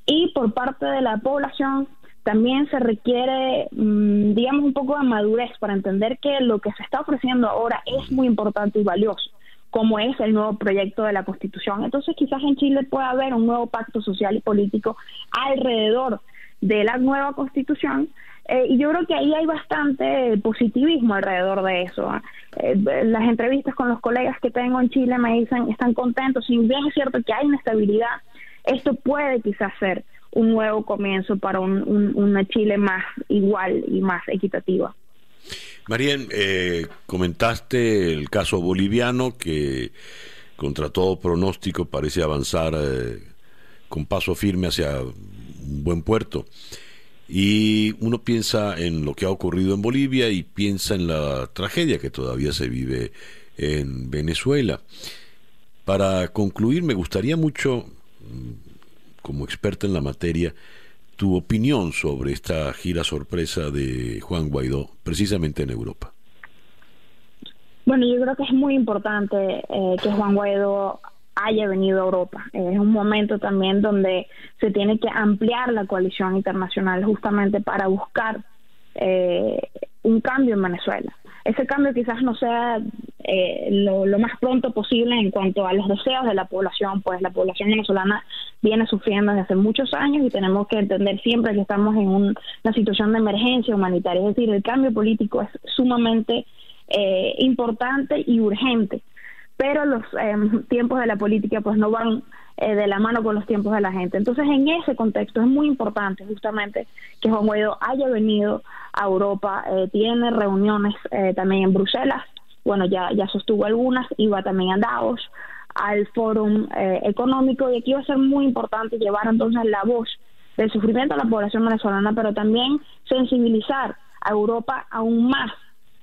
y por parte de la población también se requiere, mm, digamos, un poco de madurez para entender que lo que se está ofreciendo ahora es muy importante y valioso, como es el nuevo proyecto de la Constitución. Entonces, quizás en Chile pueda haber un nuevo pacto social y político alrededor de la nueva Constitución. Eh, y yo creo que ahí hay bastante positivismo alrededor de eso. Eh, las entrevistas con los colegas que tengo en Chile me dicen están contentos, si bien es cierto que hay inestabilidad, esto puede quizás ser un nuevo comienzo para un, una Chile más igual y más equitativa. Marien, eh, comentaste el caso boliviano que contra todo pronóstico parece avanzar eh, con paso firme hacia un buen puerto. Y uno piensa en lo que ha ocurrido en Bolivia y piensa en la tragedia que todavía se vive en Venezuela. Para concluir, me gustaría mucho, mm, como experta en la materia, tu opinión sobre esta gira sorpresa de Juan Guaidó, precisamente en Europa. Bueno, yo creo que es muy importante eh, que Juan Guaidó haya venido a Europa. Es un momento también donde se tiene que ampliar la coalición internacional justamente para buscar eh, un cambio en Venezuela. Ese cambio quizás no sea eh, lo, más pronto posible en cuanto a los deseos de la población, pues la población venezolana viene sufriendo desde hace muchos años y tenemos que entender siempre que estamos en una situación de emergencia humanitaria. Es decir, el cambio político es sumamente eh, importante y urgente pero los em, tiempos de la política pues no van eh, de la mano con los tiempos de la gente. Entonces, en ese contexto es muy importante justamente que Juan Guaidó haya venido a Europa, eh, tiene reuniones eh, también en Bruselas, bueno, ya, ya sostuvo algunas, iba también a Davos, al Fórum Económico, y aquí va a ser muy importante llevar entonces la voz del sufrimiento a la población venezolana, pero también sensibilizar a Europa aún más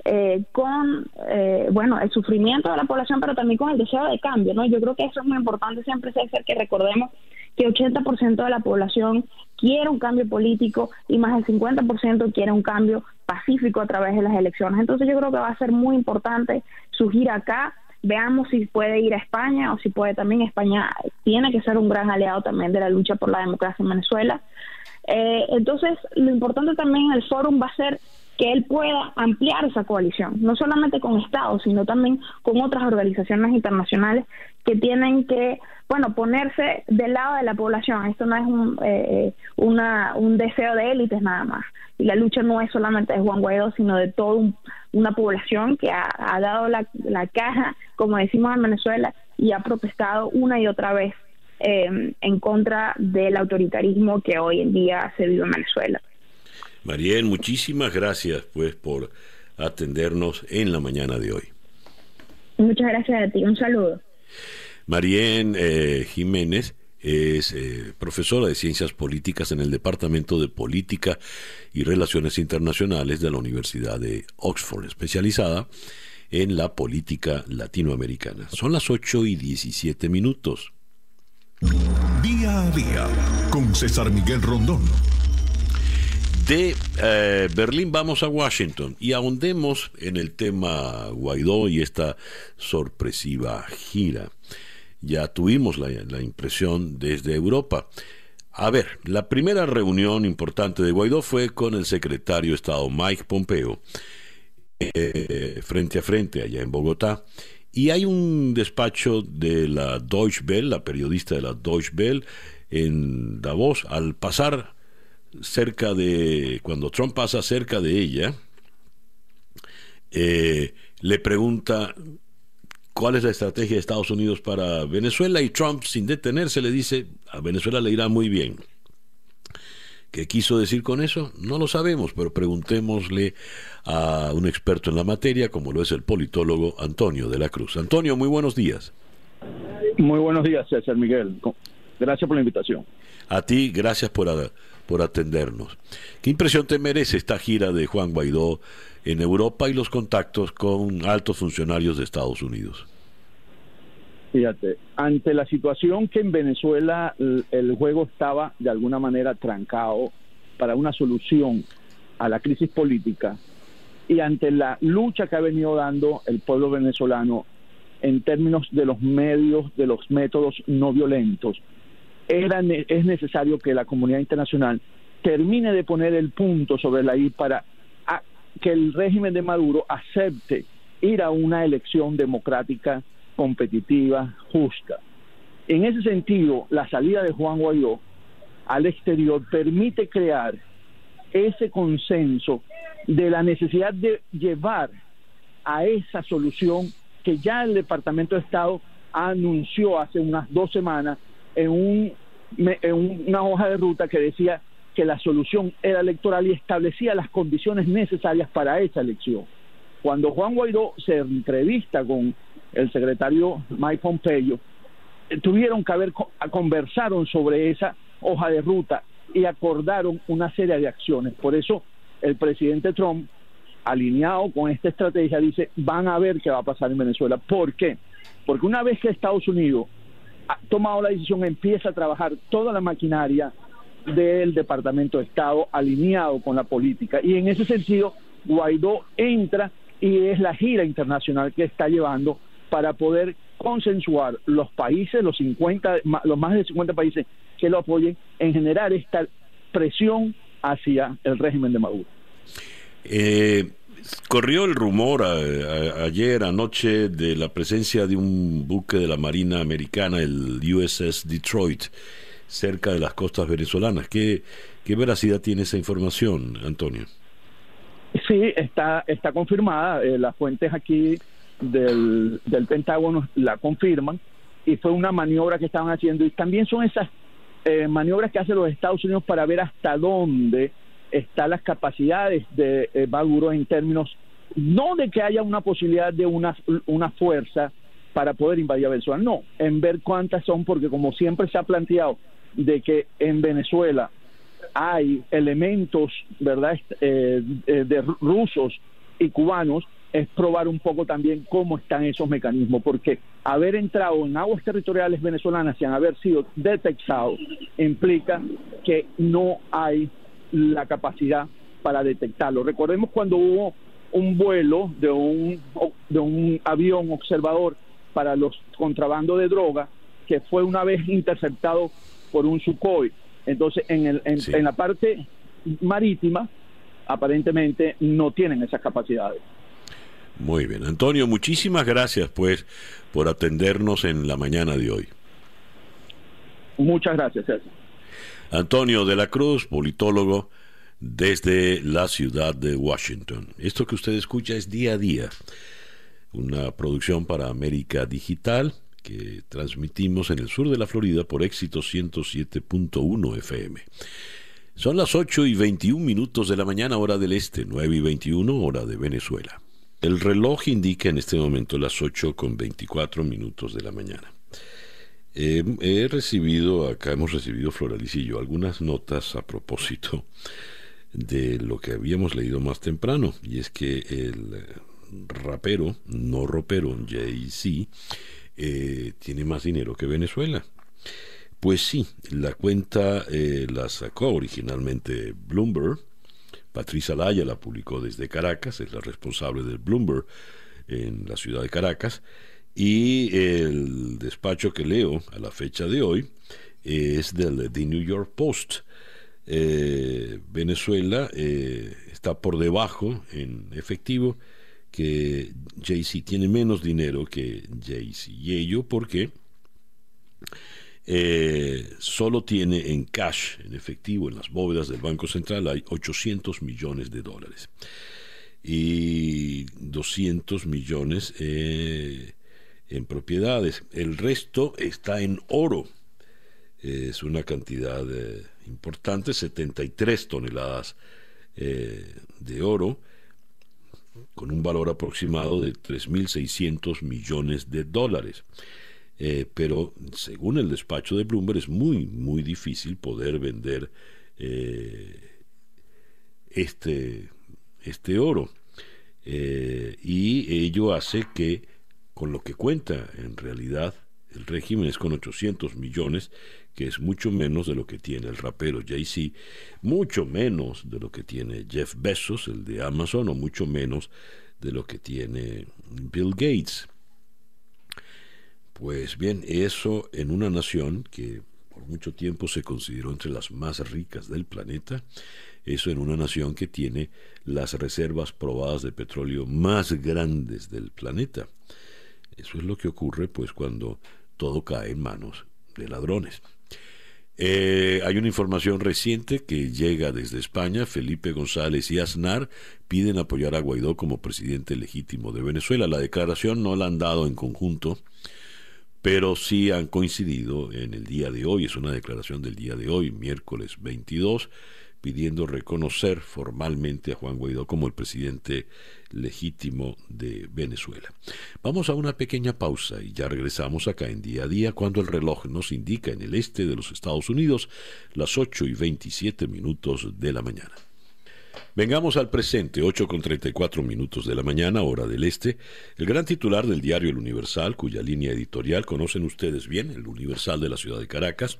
eh, con eh, bueno el sufrimiento de la población pero también con el deseo de cambio no yo creo que eso es muy importante siempre César que recordemos que 80% de la población quiere un cambio político y más del 50% quiere un cambio pacífico a través de las elecciones. Entonces yo creo que va a ser muy importante su gira acá. Veamos si puede ir a España o si puede también España. Tiene que ser un gran aliado también de la lucha por la democracia en Venezuela. Eh, entonces lo importante también en el fórum va a ser que él pueda ampliar esa coalición, no solamente con Estados, sino también con otras organizaciones internacionales que tienen que, bueno, ponerse del lado de la población. Esto no es un, eh, una, un deseo de élites nada más. Y la lucha no es solamente de Juan Guaidó, sino de toda una población que ha, dado la, la, caja, como decimos en Venezuela, y ha protestado una y otra vez eh, en contra del autoritarismo que hoy en día se vive en Venezuela. Marien, muchísimas gracias pues por atendernos en la mañana de hoy. Muchas gracias a ti, un saludo. Marien eh, Jiménez es eh, profesora de Ciencias Políticas en el Departamento de Política y Relaciones Internacionales de la Universidad de Oxford, especializada en la política latinoamericana. Son las 8 y 17 minutos. Día a día con César Miguel Rondón. De eh, Berlín vamos a Washington y ahondemos en el tema Guaidó y esta sorpresiva gira. Ya tuvimos la, impresión desde Europa. A ver, la primera reunión importante de Guaidó fue con el secretario de Estado Mike Pompeo, eh, frente a frente allá en Bogotá. Y hay un despacho de la Deutsche Welle, la periodista de la Deutsche Welle, en Davos, al pasar cerca de, cuando Trump pasa cerca de ella, eh, le pregunta cuál es la estrategia de Estados Unidos para Venezuela y Trump, sin detenerse, le dice, a Venezuela le irá muy bien. ¿Qué quiso decir con eso? No lo sabemos, pero preguntémosle a un experto en la materia, como lo es el politólogo Antonio de la Cruz. Antonio, muy buenos días. Muy buenos días, César Miguel. Gracias por la invitación. A ti, gracias por, por atendernos. ¿Qué impresión te merece esta gira de Juan Guaidó en Europa y los contactos con altos funcionarios de Estados Unidos? Fíjate, ante la situación que en Venezuela el juego estaba de alguna manera trancado para una solución a la crisis política y ante la lucha que ha venido dando el pueblo venezolano en términos de los medios, de los métodos no violentos, es necesario que la comunidad internacional termine de poner el punto sobre la I para que el régimen de Maduro acepte ir a una elección democrática, competitiva, justa. En ese sentido, la salida de Juan Guaidó al exterior permite crear ese consenso de la necesidad de llevar a esa solución que ya el Departamento de Estado anunció hace unas dos semanas en, un, en una hoja de ruta que decía que la solución era electoral y establecía las condiciones necesarias para esa elección. Cuando Juan Guaidó se entrevista con el secretario Mike Pompeo, eh, tuvieron que haber conversaron sobre esa hoja de ruta y acordaron una serie de acciones. Por eso el presidente Trump alineado con esta estrategia, dice, van a ver qué va a pasar en Venezuela. ¿Por qué? Porque una vez que Estados Unidos tomado la decisión, empieza a trabajar toda la maquinaria del Departamento de Estado alineado con la política. Y en ese sentido, Guaidó entra y es la gira internacional que está llevando para poder consensuar los países, los 50, los más de 50 países que lo apoyen, en generar esta presión hacia el régimen de Maduro. Eh, corrió el rumor ayer, anoche, de la presencia de un buque de la Marina Americana, el USS Detroit, cerca de las costas venezolanas. ¿Qué, qué veracidad tiene esa información, Antonio? Sí, está, está confirmada. Eh, las fuentes aquí del, del Pentágono la confirman y fue una maniobra que estaban haciendo. Y también son esas eh, maniobras que hacen los Estados Unidos para ver hasta dónde están las capacidades de eh, Maduro en términos no de que haya una posibilidad de una, una fuerza para poder invadir a Venezuela, no, en ver cuántas son, porque como siempre se ha planteado de que en Venezuela hay elementos, ¿verdad?, eh, de rusos y cubanos, es probar un poco también cómo están esos mecanismos, porque haber entrado en aguas territoriales venezolanas sin haber sido detectados implica que no hay la capacidad para detectarlo. Recordemos cuando hubo un vuelo de un, de un avión observador para los contrabando de droga, que fue una vez interceptado por un Sukhoi. Entonces, en, el, en la parte marítima, aparentemente no tienen esas capacidades. Muy bien. Antonio, muchísimas gracias pues por atendernos en la mañana de hoy. Muchas gracias, César. Antonio de la Cruz, politólogo desde la ciudad de Washington. Esto que usted escucha es día a día, una producción para América Digital que transmitimos en el sur de la Florida por éxito 107.1 FM. Son las 8 y 21 minutos de la mañana hora del este, 9 y 21 hora de Venezuela. El reloj indica en este momento las 8 con 24 minutos de la mañana. He recibido, acá hemos recibido Floraliz y yo, algunas notas a propósito de lo que habíamos leído más temprano, y es que el rapero, no ropero, Jay-Z, eh, tiene más dinero que Venezuela. Pues sí, la cuenta eh, la sacó originalmente Bloomberg, Patricia Laya la publicó desde Caracas, es la responsable del Bloomberg en la ciudad de Caracas, y el despacho que leo a la fecha de hoy es del The New York Post. Eh, Venezuela eh, está por debajo en efectivo que Jay-Z tiene menos dinero que Jay-Z. Y ello porque eh, solo tiene en cash, en efectivo, en las bóvedas del Banco Central, hay 800 millones de dólares y 200 millones eh, en propiedades. El resto está en oro. Es una cantidad eh, importante, 73 toneladas de oro, con un valor aproximado de 3.600 millones de dólares. Eh, pero según el despacho de Bloomberg es muy, muy difícil poder vender eh, este, este oro. Eh, y ello hace que, con lo que cuenta en realidad, el régimen es con 800 millones, que es mucho menos de lo que tiene el rapero Jay-Z, mucho menos de lo que tiene Jeff Bezos, el de Amazon, o mucho menos de lo que tiene Bill Gates. Pues bien, eso en una nación que por mucho tiempo se consideró entre las más ricas del planeta, eso en una nación que tiene las reservas probadas de petróleo más grandes del planeta. Eso es lo que ocurre pues cuando todo cae en manos de ladrones. Eh, hay una información reciente que llega desde España. Felipe González y Aznar piden apoyar a Guaidó como presidente legítimo de Venezuela. La declaración no la han dado en conjunto pero sí han coincidido en el día de hoy, es una declaración del día de hoy, miércoles 22, pidiendo reconocer formalmente a Juan Guaidó como el presidente legítimo de Venezuela. Vamos a una pequeña pausa y ya regresamos acá en día a día cuando el reloj nos indica en el este de los Estados Unidos las 8 y 27 minutos de la mañana. Vengamos al presente, 8 con 34 minutos de la mañana, hora del este. El gran titular del diario El Universal, cuya línea editorial conocen ustedes bien, El Universal de la ciudad de Caracas,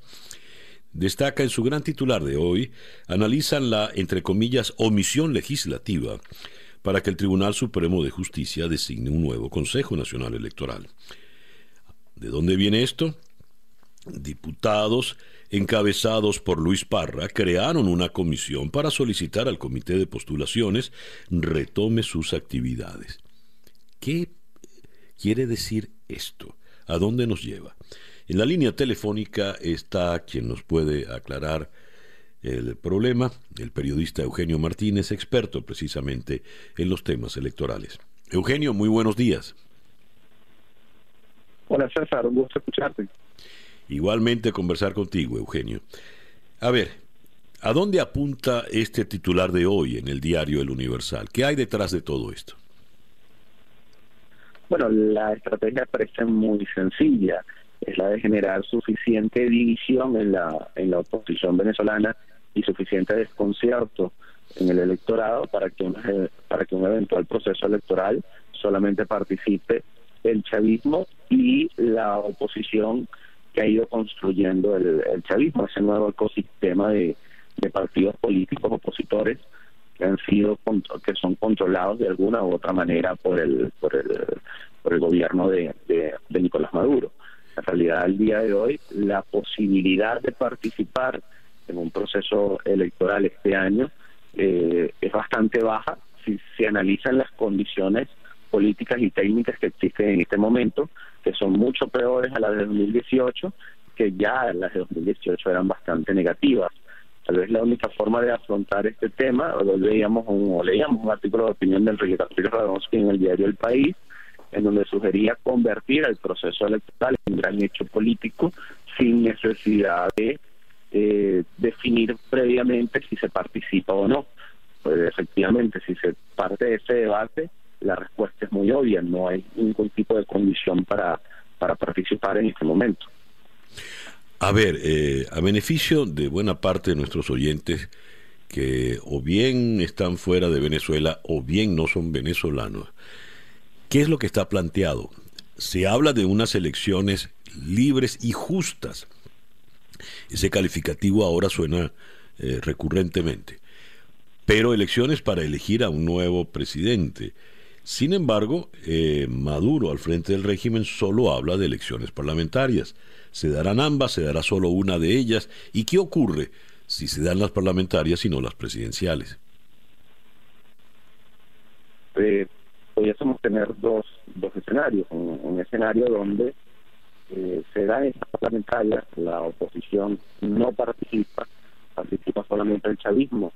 destaca en su gran titular de hoy, analizan la, entre comillas, omisión legislativa para que el Tribunal Supremo de Justicia designe un nuevo Consejo Nacional Electoral. ¿De dónde viene esto? Diputados encabezados por Luis Parra, crearon una comisión para solicitar al Comité de Postulaciones retome sus actividades. ¿Qué quiere decir esto? ¿A dónde nos lleva? En la línea telefónica está quien nos puede aclarar el problema, el periodista Eugenio Martínez, experto precisamente en los temas electorales. Eugenio, muy buenos días. Hola César, un gusto escucharte. Igualmente conversar contigo, Eugenio. A ver, ¿a dónde apunta este titular de hoy en el diario El Universal? ¿Qué hay detrás de todo esto? Bueno, la estrategia parece muy sencilla, es la de generar suficiente división en la, en la oposición venezolana y suficiente desconcierto en el electorado para que, para que un eventual proceso electoral solamente participe el chavismo y la oposición que ha ido construyendo el, chavismo, ese nuevo ecosistema de, partidos políticos opositores que han sido que son controlados de alguna u otra manera por el por el por el gobierno de, de, Nicolás Maduro. En realidad, al día de hoy, la posibilidad de participar en un proceso electoral este año eh, es bastante baja si se analizan las condiciones políticas y técnicas que existen en este momento, que son mucho peores a las de 2018, que ya las de 2018 eran bastante negativas. Tal vez la única forma de afrontar este tema, o leíamos un, leíamos un artículo de opinión del Rodríguez Radonsky en el diario El País, en donde sugería convertir el proceso electoral en un gran hecho político sin necesidad de eh, definir previamente si se participa o no. Pues efectivamente, si se parte de ese debate, la respuesta es muy obvia, no hay ningún tipo de condición para, para participar en este momento. A ver, eh, a beneficio de buena parte de nuestros oyentes que o bien están fuera de Venezuela o bien no son venezolanos, ¿qué es lo que está planteado? Se habla de unas elecciones libres y justas. Ese calificativo ahora suena eh, recurrentemente. Pero elecciones para elegir a un nuevo presidente. Sin embargo, eh, Maduro al frente del régimen solo habla de elecciones parlamentarias. ¿Se darán ambas? ¿Se dará solo una de ellas? ¿Y qué ocurre si se dan las parlamentarias y no las presidenciales? Eh, podríamos tener dos, dos escenarios. Un, escenario donde eh, se dan estas parlamentarias, la oposición no participa, participa solamente el chavismo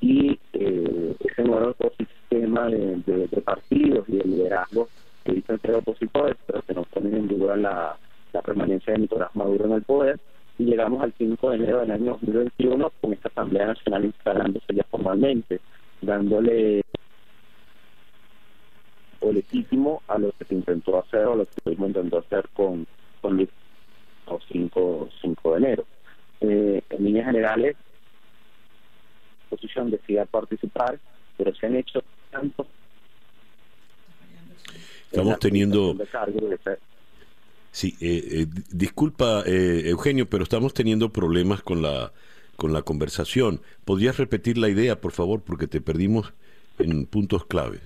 y eh, ese nuevo ecosistema de, de, partidos y de liderazgo que dicen ser opositores, pero que no ponen en duda la, la permanencia de Nicolás Maduro en el poder. Y llegamos al 5 de enero del año 2021 con esta Asamblea Nacional instalándose ya formalmente, dándole o legítimo a lo que se intentó hacer o lo que se intentó hacer con, con el 5, 5 de enero. Eh, en líneas generales, posición decida participar, pero se han hecho tanto. Estamos teniendo. Sí, eh, eh, disculpa eh, Eugenio, pero estamos teniendo problemas con la con la conversación. ¿Podrías repetir la idea, por favor, porque te perdimos en puntos clave?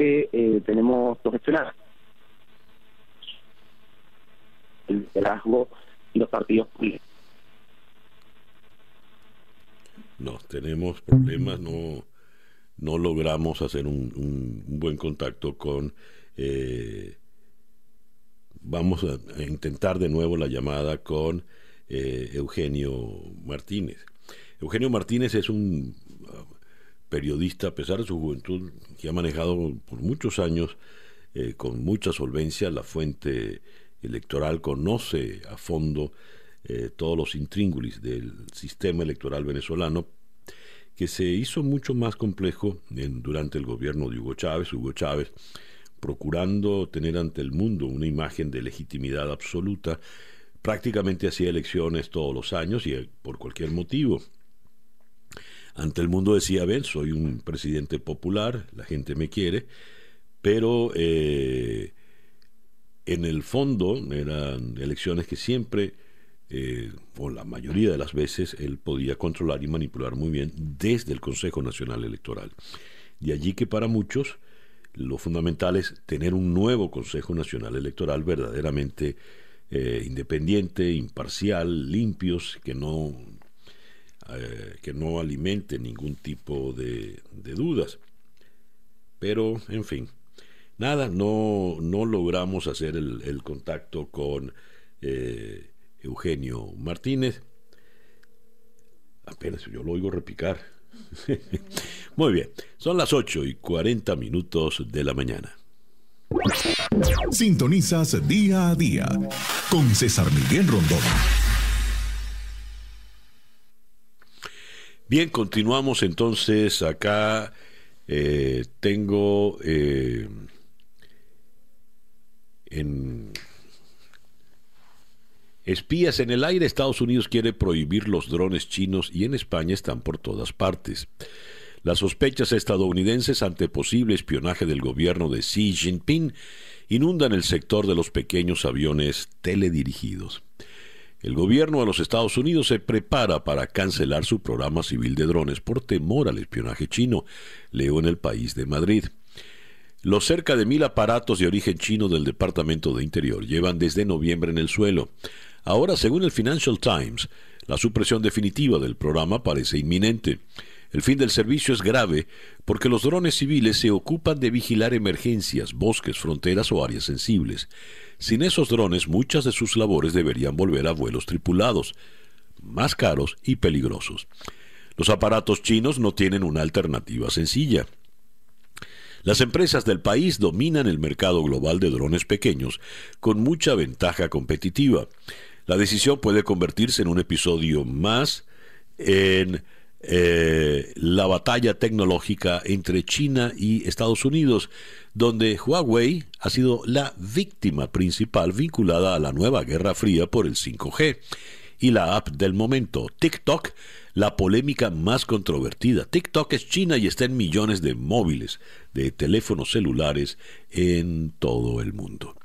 Que tenemos dos escenarios. El liderazgo y los partidos políticos no, tenemos problemas, no, no logramos hacer un, buen contacto con... Eh, vamos a, intentar de nuevo la llamada con eh, Eugenio Martínez. Eugenio Martínez es un periodista, a pesar de su juventud, que ha manejado por muchos años eh, con mucha solvencia la fuente electoral, conoce a fondo eh, todos los intríngulis del sistema electoral venezolano, que se hizo mucho más complejo durante el gobierno de Hugo Chávez. Hugo Chávez procurando tener ante el mundo una imagen de legitimidad absoluta, prácticamente hacía elecciones todos los años y eh, por cualquier motivo. Ante el mundo decía, ven, soy un presidente popular, la gente me quiere, pero eh, en el fondo eran elecciones que siempre, eh, o la mayoría de las veces, él podía controlar y manipular muy bien desde el Consejo Nacional Electoral. De allí que para muchos lo fundamental es tener un nuevo Consejo Nacional Electoral verdaderamente eh, independiente, imparcial, limpios, que no, eh, que no alimente ningún tipo de, dudas. Pero, en fin, nada, no, no logramos hacer el, contacto con eh, Eugenio Martínez. Apenas yo lo oigo repicar. Muy bien, son las 8 y 40 minutos de la mañana. Sintonizas día a día con César Miguel Rondón. Bien, continuamos entonces acá. Eh, tengo eh, en espías en el aire. Estados Unidos quiere prohibir los drones chinos y en España están por todas partes. Las sospechas estadounidenses ante posible espionaje del gobierno de Xi Jinping inundan el sector de los pequeños aviones teledirigidos. El gobierno de los Estados Unidos se prepara para cancelar su programa civil de drones por temor al espionaje chino, leo en el país de Madrid. Los cerca de mil aparatos de origen chino del Departamento de Interior llevan desde noviembre en el suelo. Ahora, según el Financial Times, la supresión definitiva del programa parece inminente. El fin del servicio es grave porque los drones civiles se ocupan de vigilar emergencias, bosques, fronteras o áreas sensibles. Sin esos drones muchas de sus labores deberían volver a vuelos tripulados, más caros y peligrosos. Los aparatos chinos no tienen una alternativa sencilla. Las empresas del país dominan el mercado global de drones pequeños con mucha ventaja competitiva. La decisión puede convertirse en un episodio más en eh, la batalla tecnológica entre China y Estados Unidos, donde Huawei ha sido la víctima principal vinculada a la nueva Guerra Fría por el 5G, y la app del momento, TikTok, la polémica más controvertida. TikTok es China y está en millones de móviles, de teléfonos celulares en todo el mundo.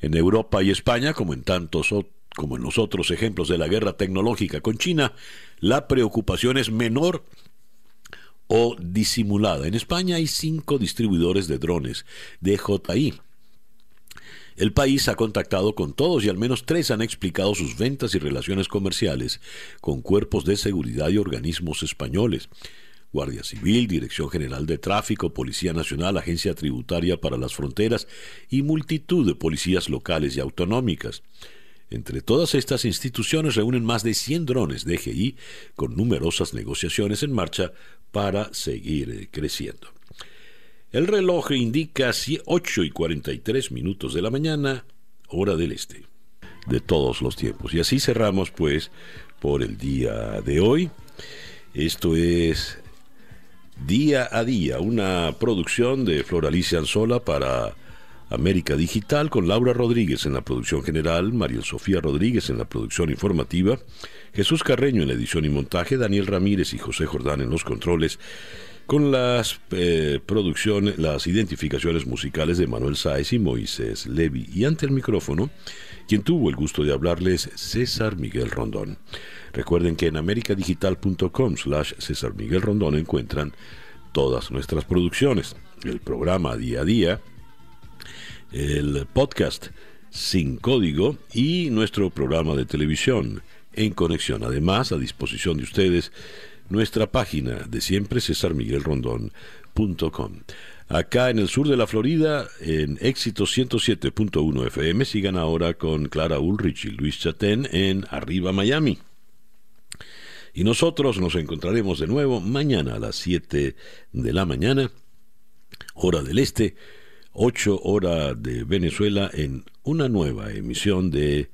En Europa y España, como en tantos como en los otros ejemplos de la guerra tecnológica con China, la preocupación es menor o disimulada. En España hay cinco distribuidores de drones DJI. El país ha contactado con todos y al menos tres han explicado sus ventas y relaciones comerciales con cuerpos de seguridad y organismos españoles. Guardia Civil, Dirección General de Tráfico, Policía Nacional, Agencia Tributaria para las Fronteras y multitud de policías locales y autonómicas. Entre todas estas instituciones reúnen más de 100 drones DGI con numerosas negociaciones en marcha para seguir eh, creciendo. El reloj indica 8 y 43 minutos de la mañana, hora del este, de todos los tiempos. Y así cerramos pues por el día de hoy. Esto es Día a Día, una producción de Floralicia Anzola para América Digital con Laura Rodríguez en la producción general, María Sofía Rodríguez en la producción informativa, Jesús Carreño en edición y montaje, Daniel Ramírez y José Jordán en los controles, con las eh, producciones, las identificaciones musicales de Manuel Sáez y Moisés Levi. Y ante el micrófono, quien tuvo el gusto de hablarles, César Miguel Rondón. Recuerden que en americadigital.com slash César Miguel Rondón encuentran todas nuestras producciones, el programa día a día, el podcast sin código y nuestro programa de televisión en conexión. Además, a disposición de ustedes, nuestra página de siempre, cesarmiguelrondón.com. Acá en el sur de la Florida, en éxito 107.1 FM, sigan ahora con Clara Ulrich y Luis Chatén en Arriba Miami. Y nosotros nos encontraremos de nuevo mañana a las 7 de la mañana, hora del este 8 horas de Venezuela en una nueva emisión de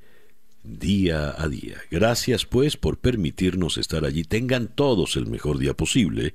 Día a Día. Gracias pues por permitirnos estar allí. Tengan todos el mejor día posible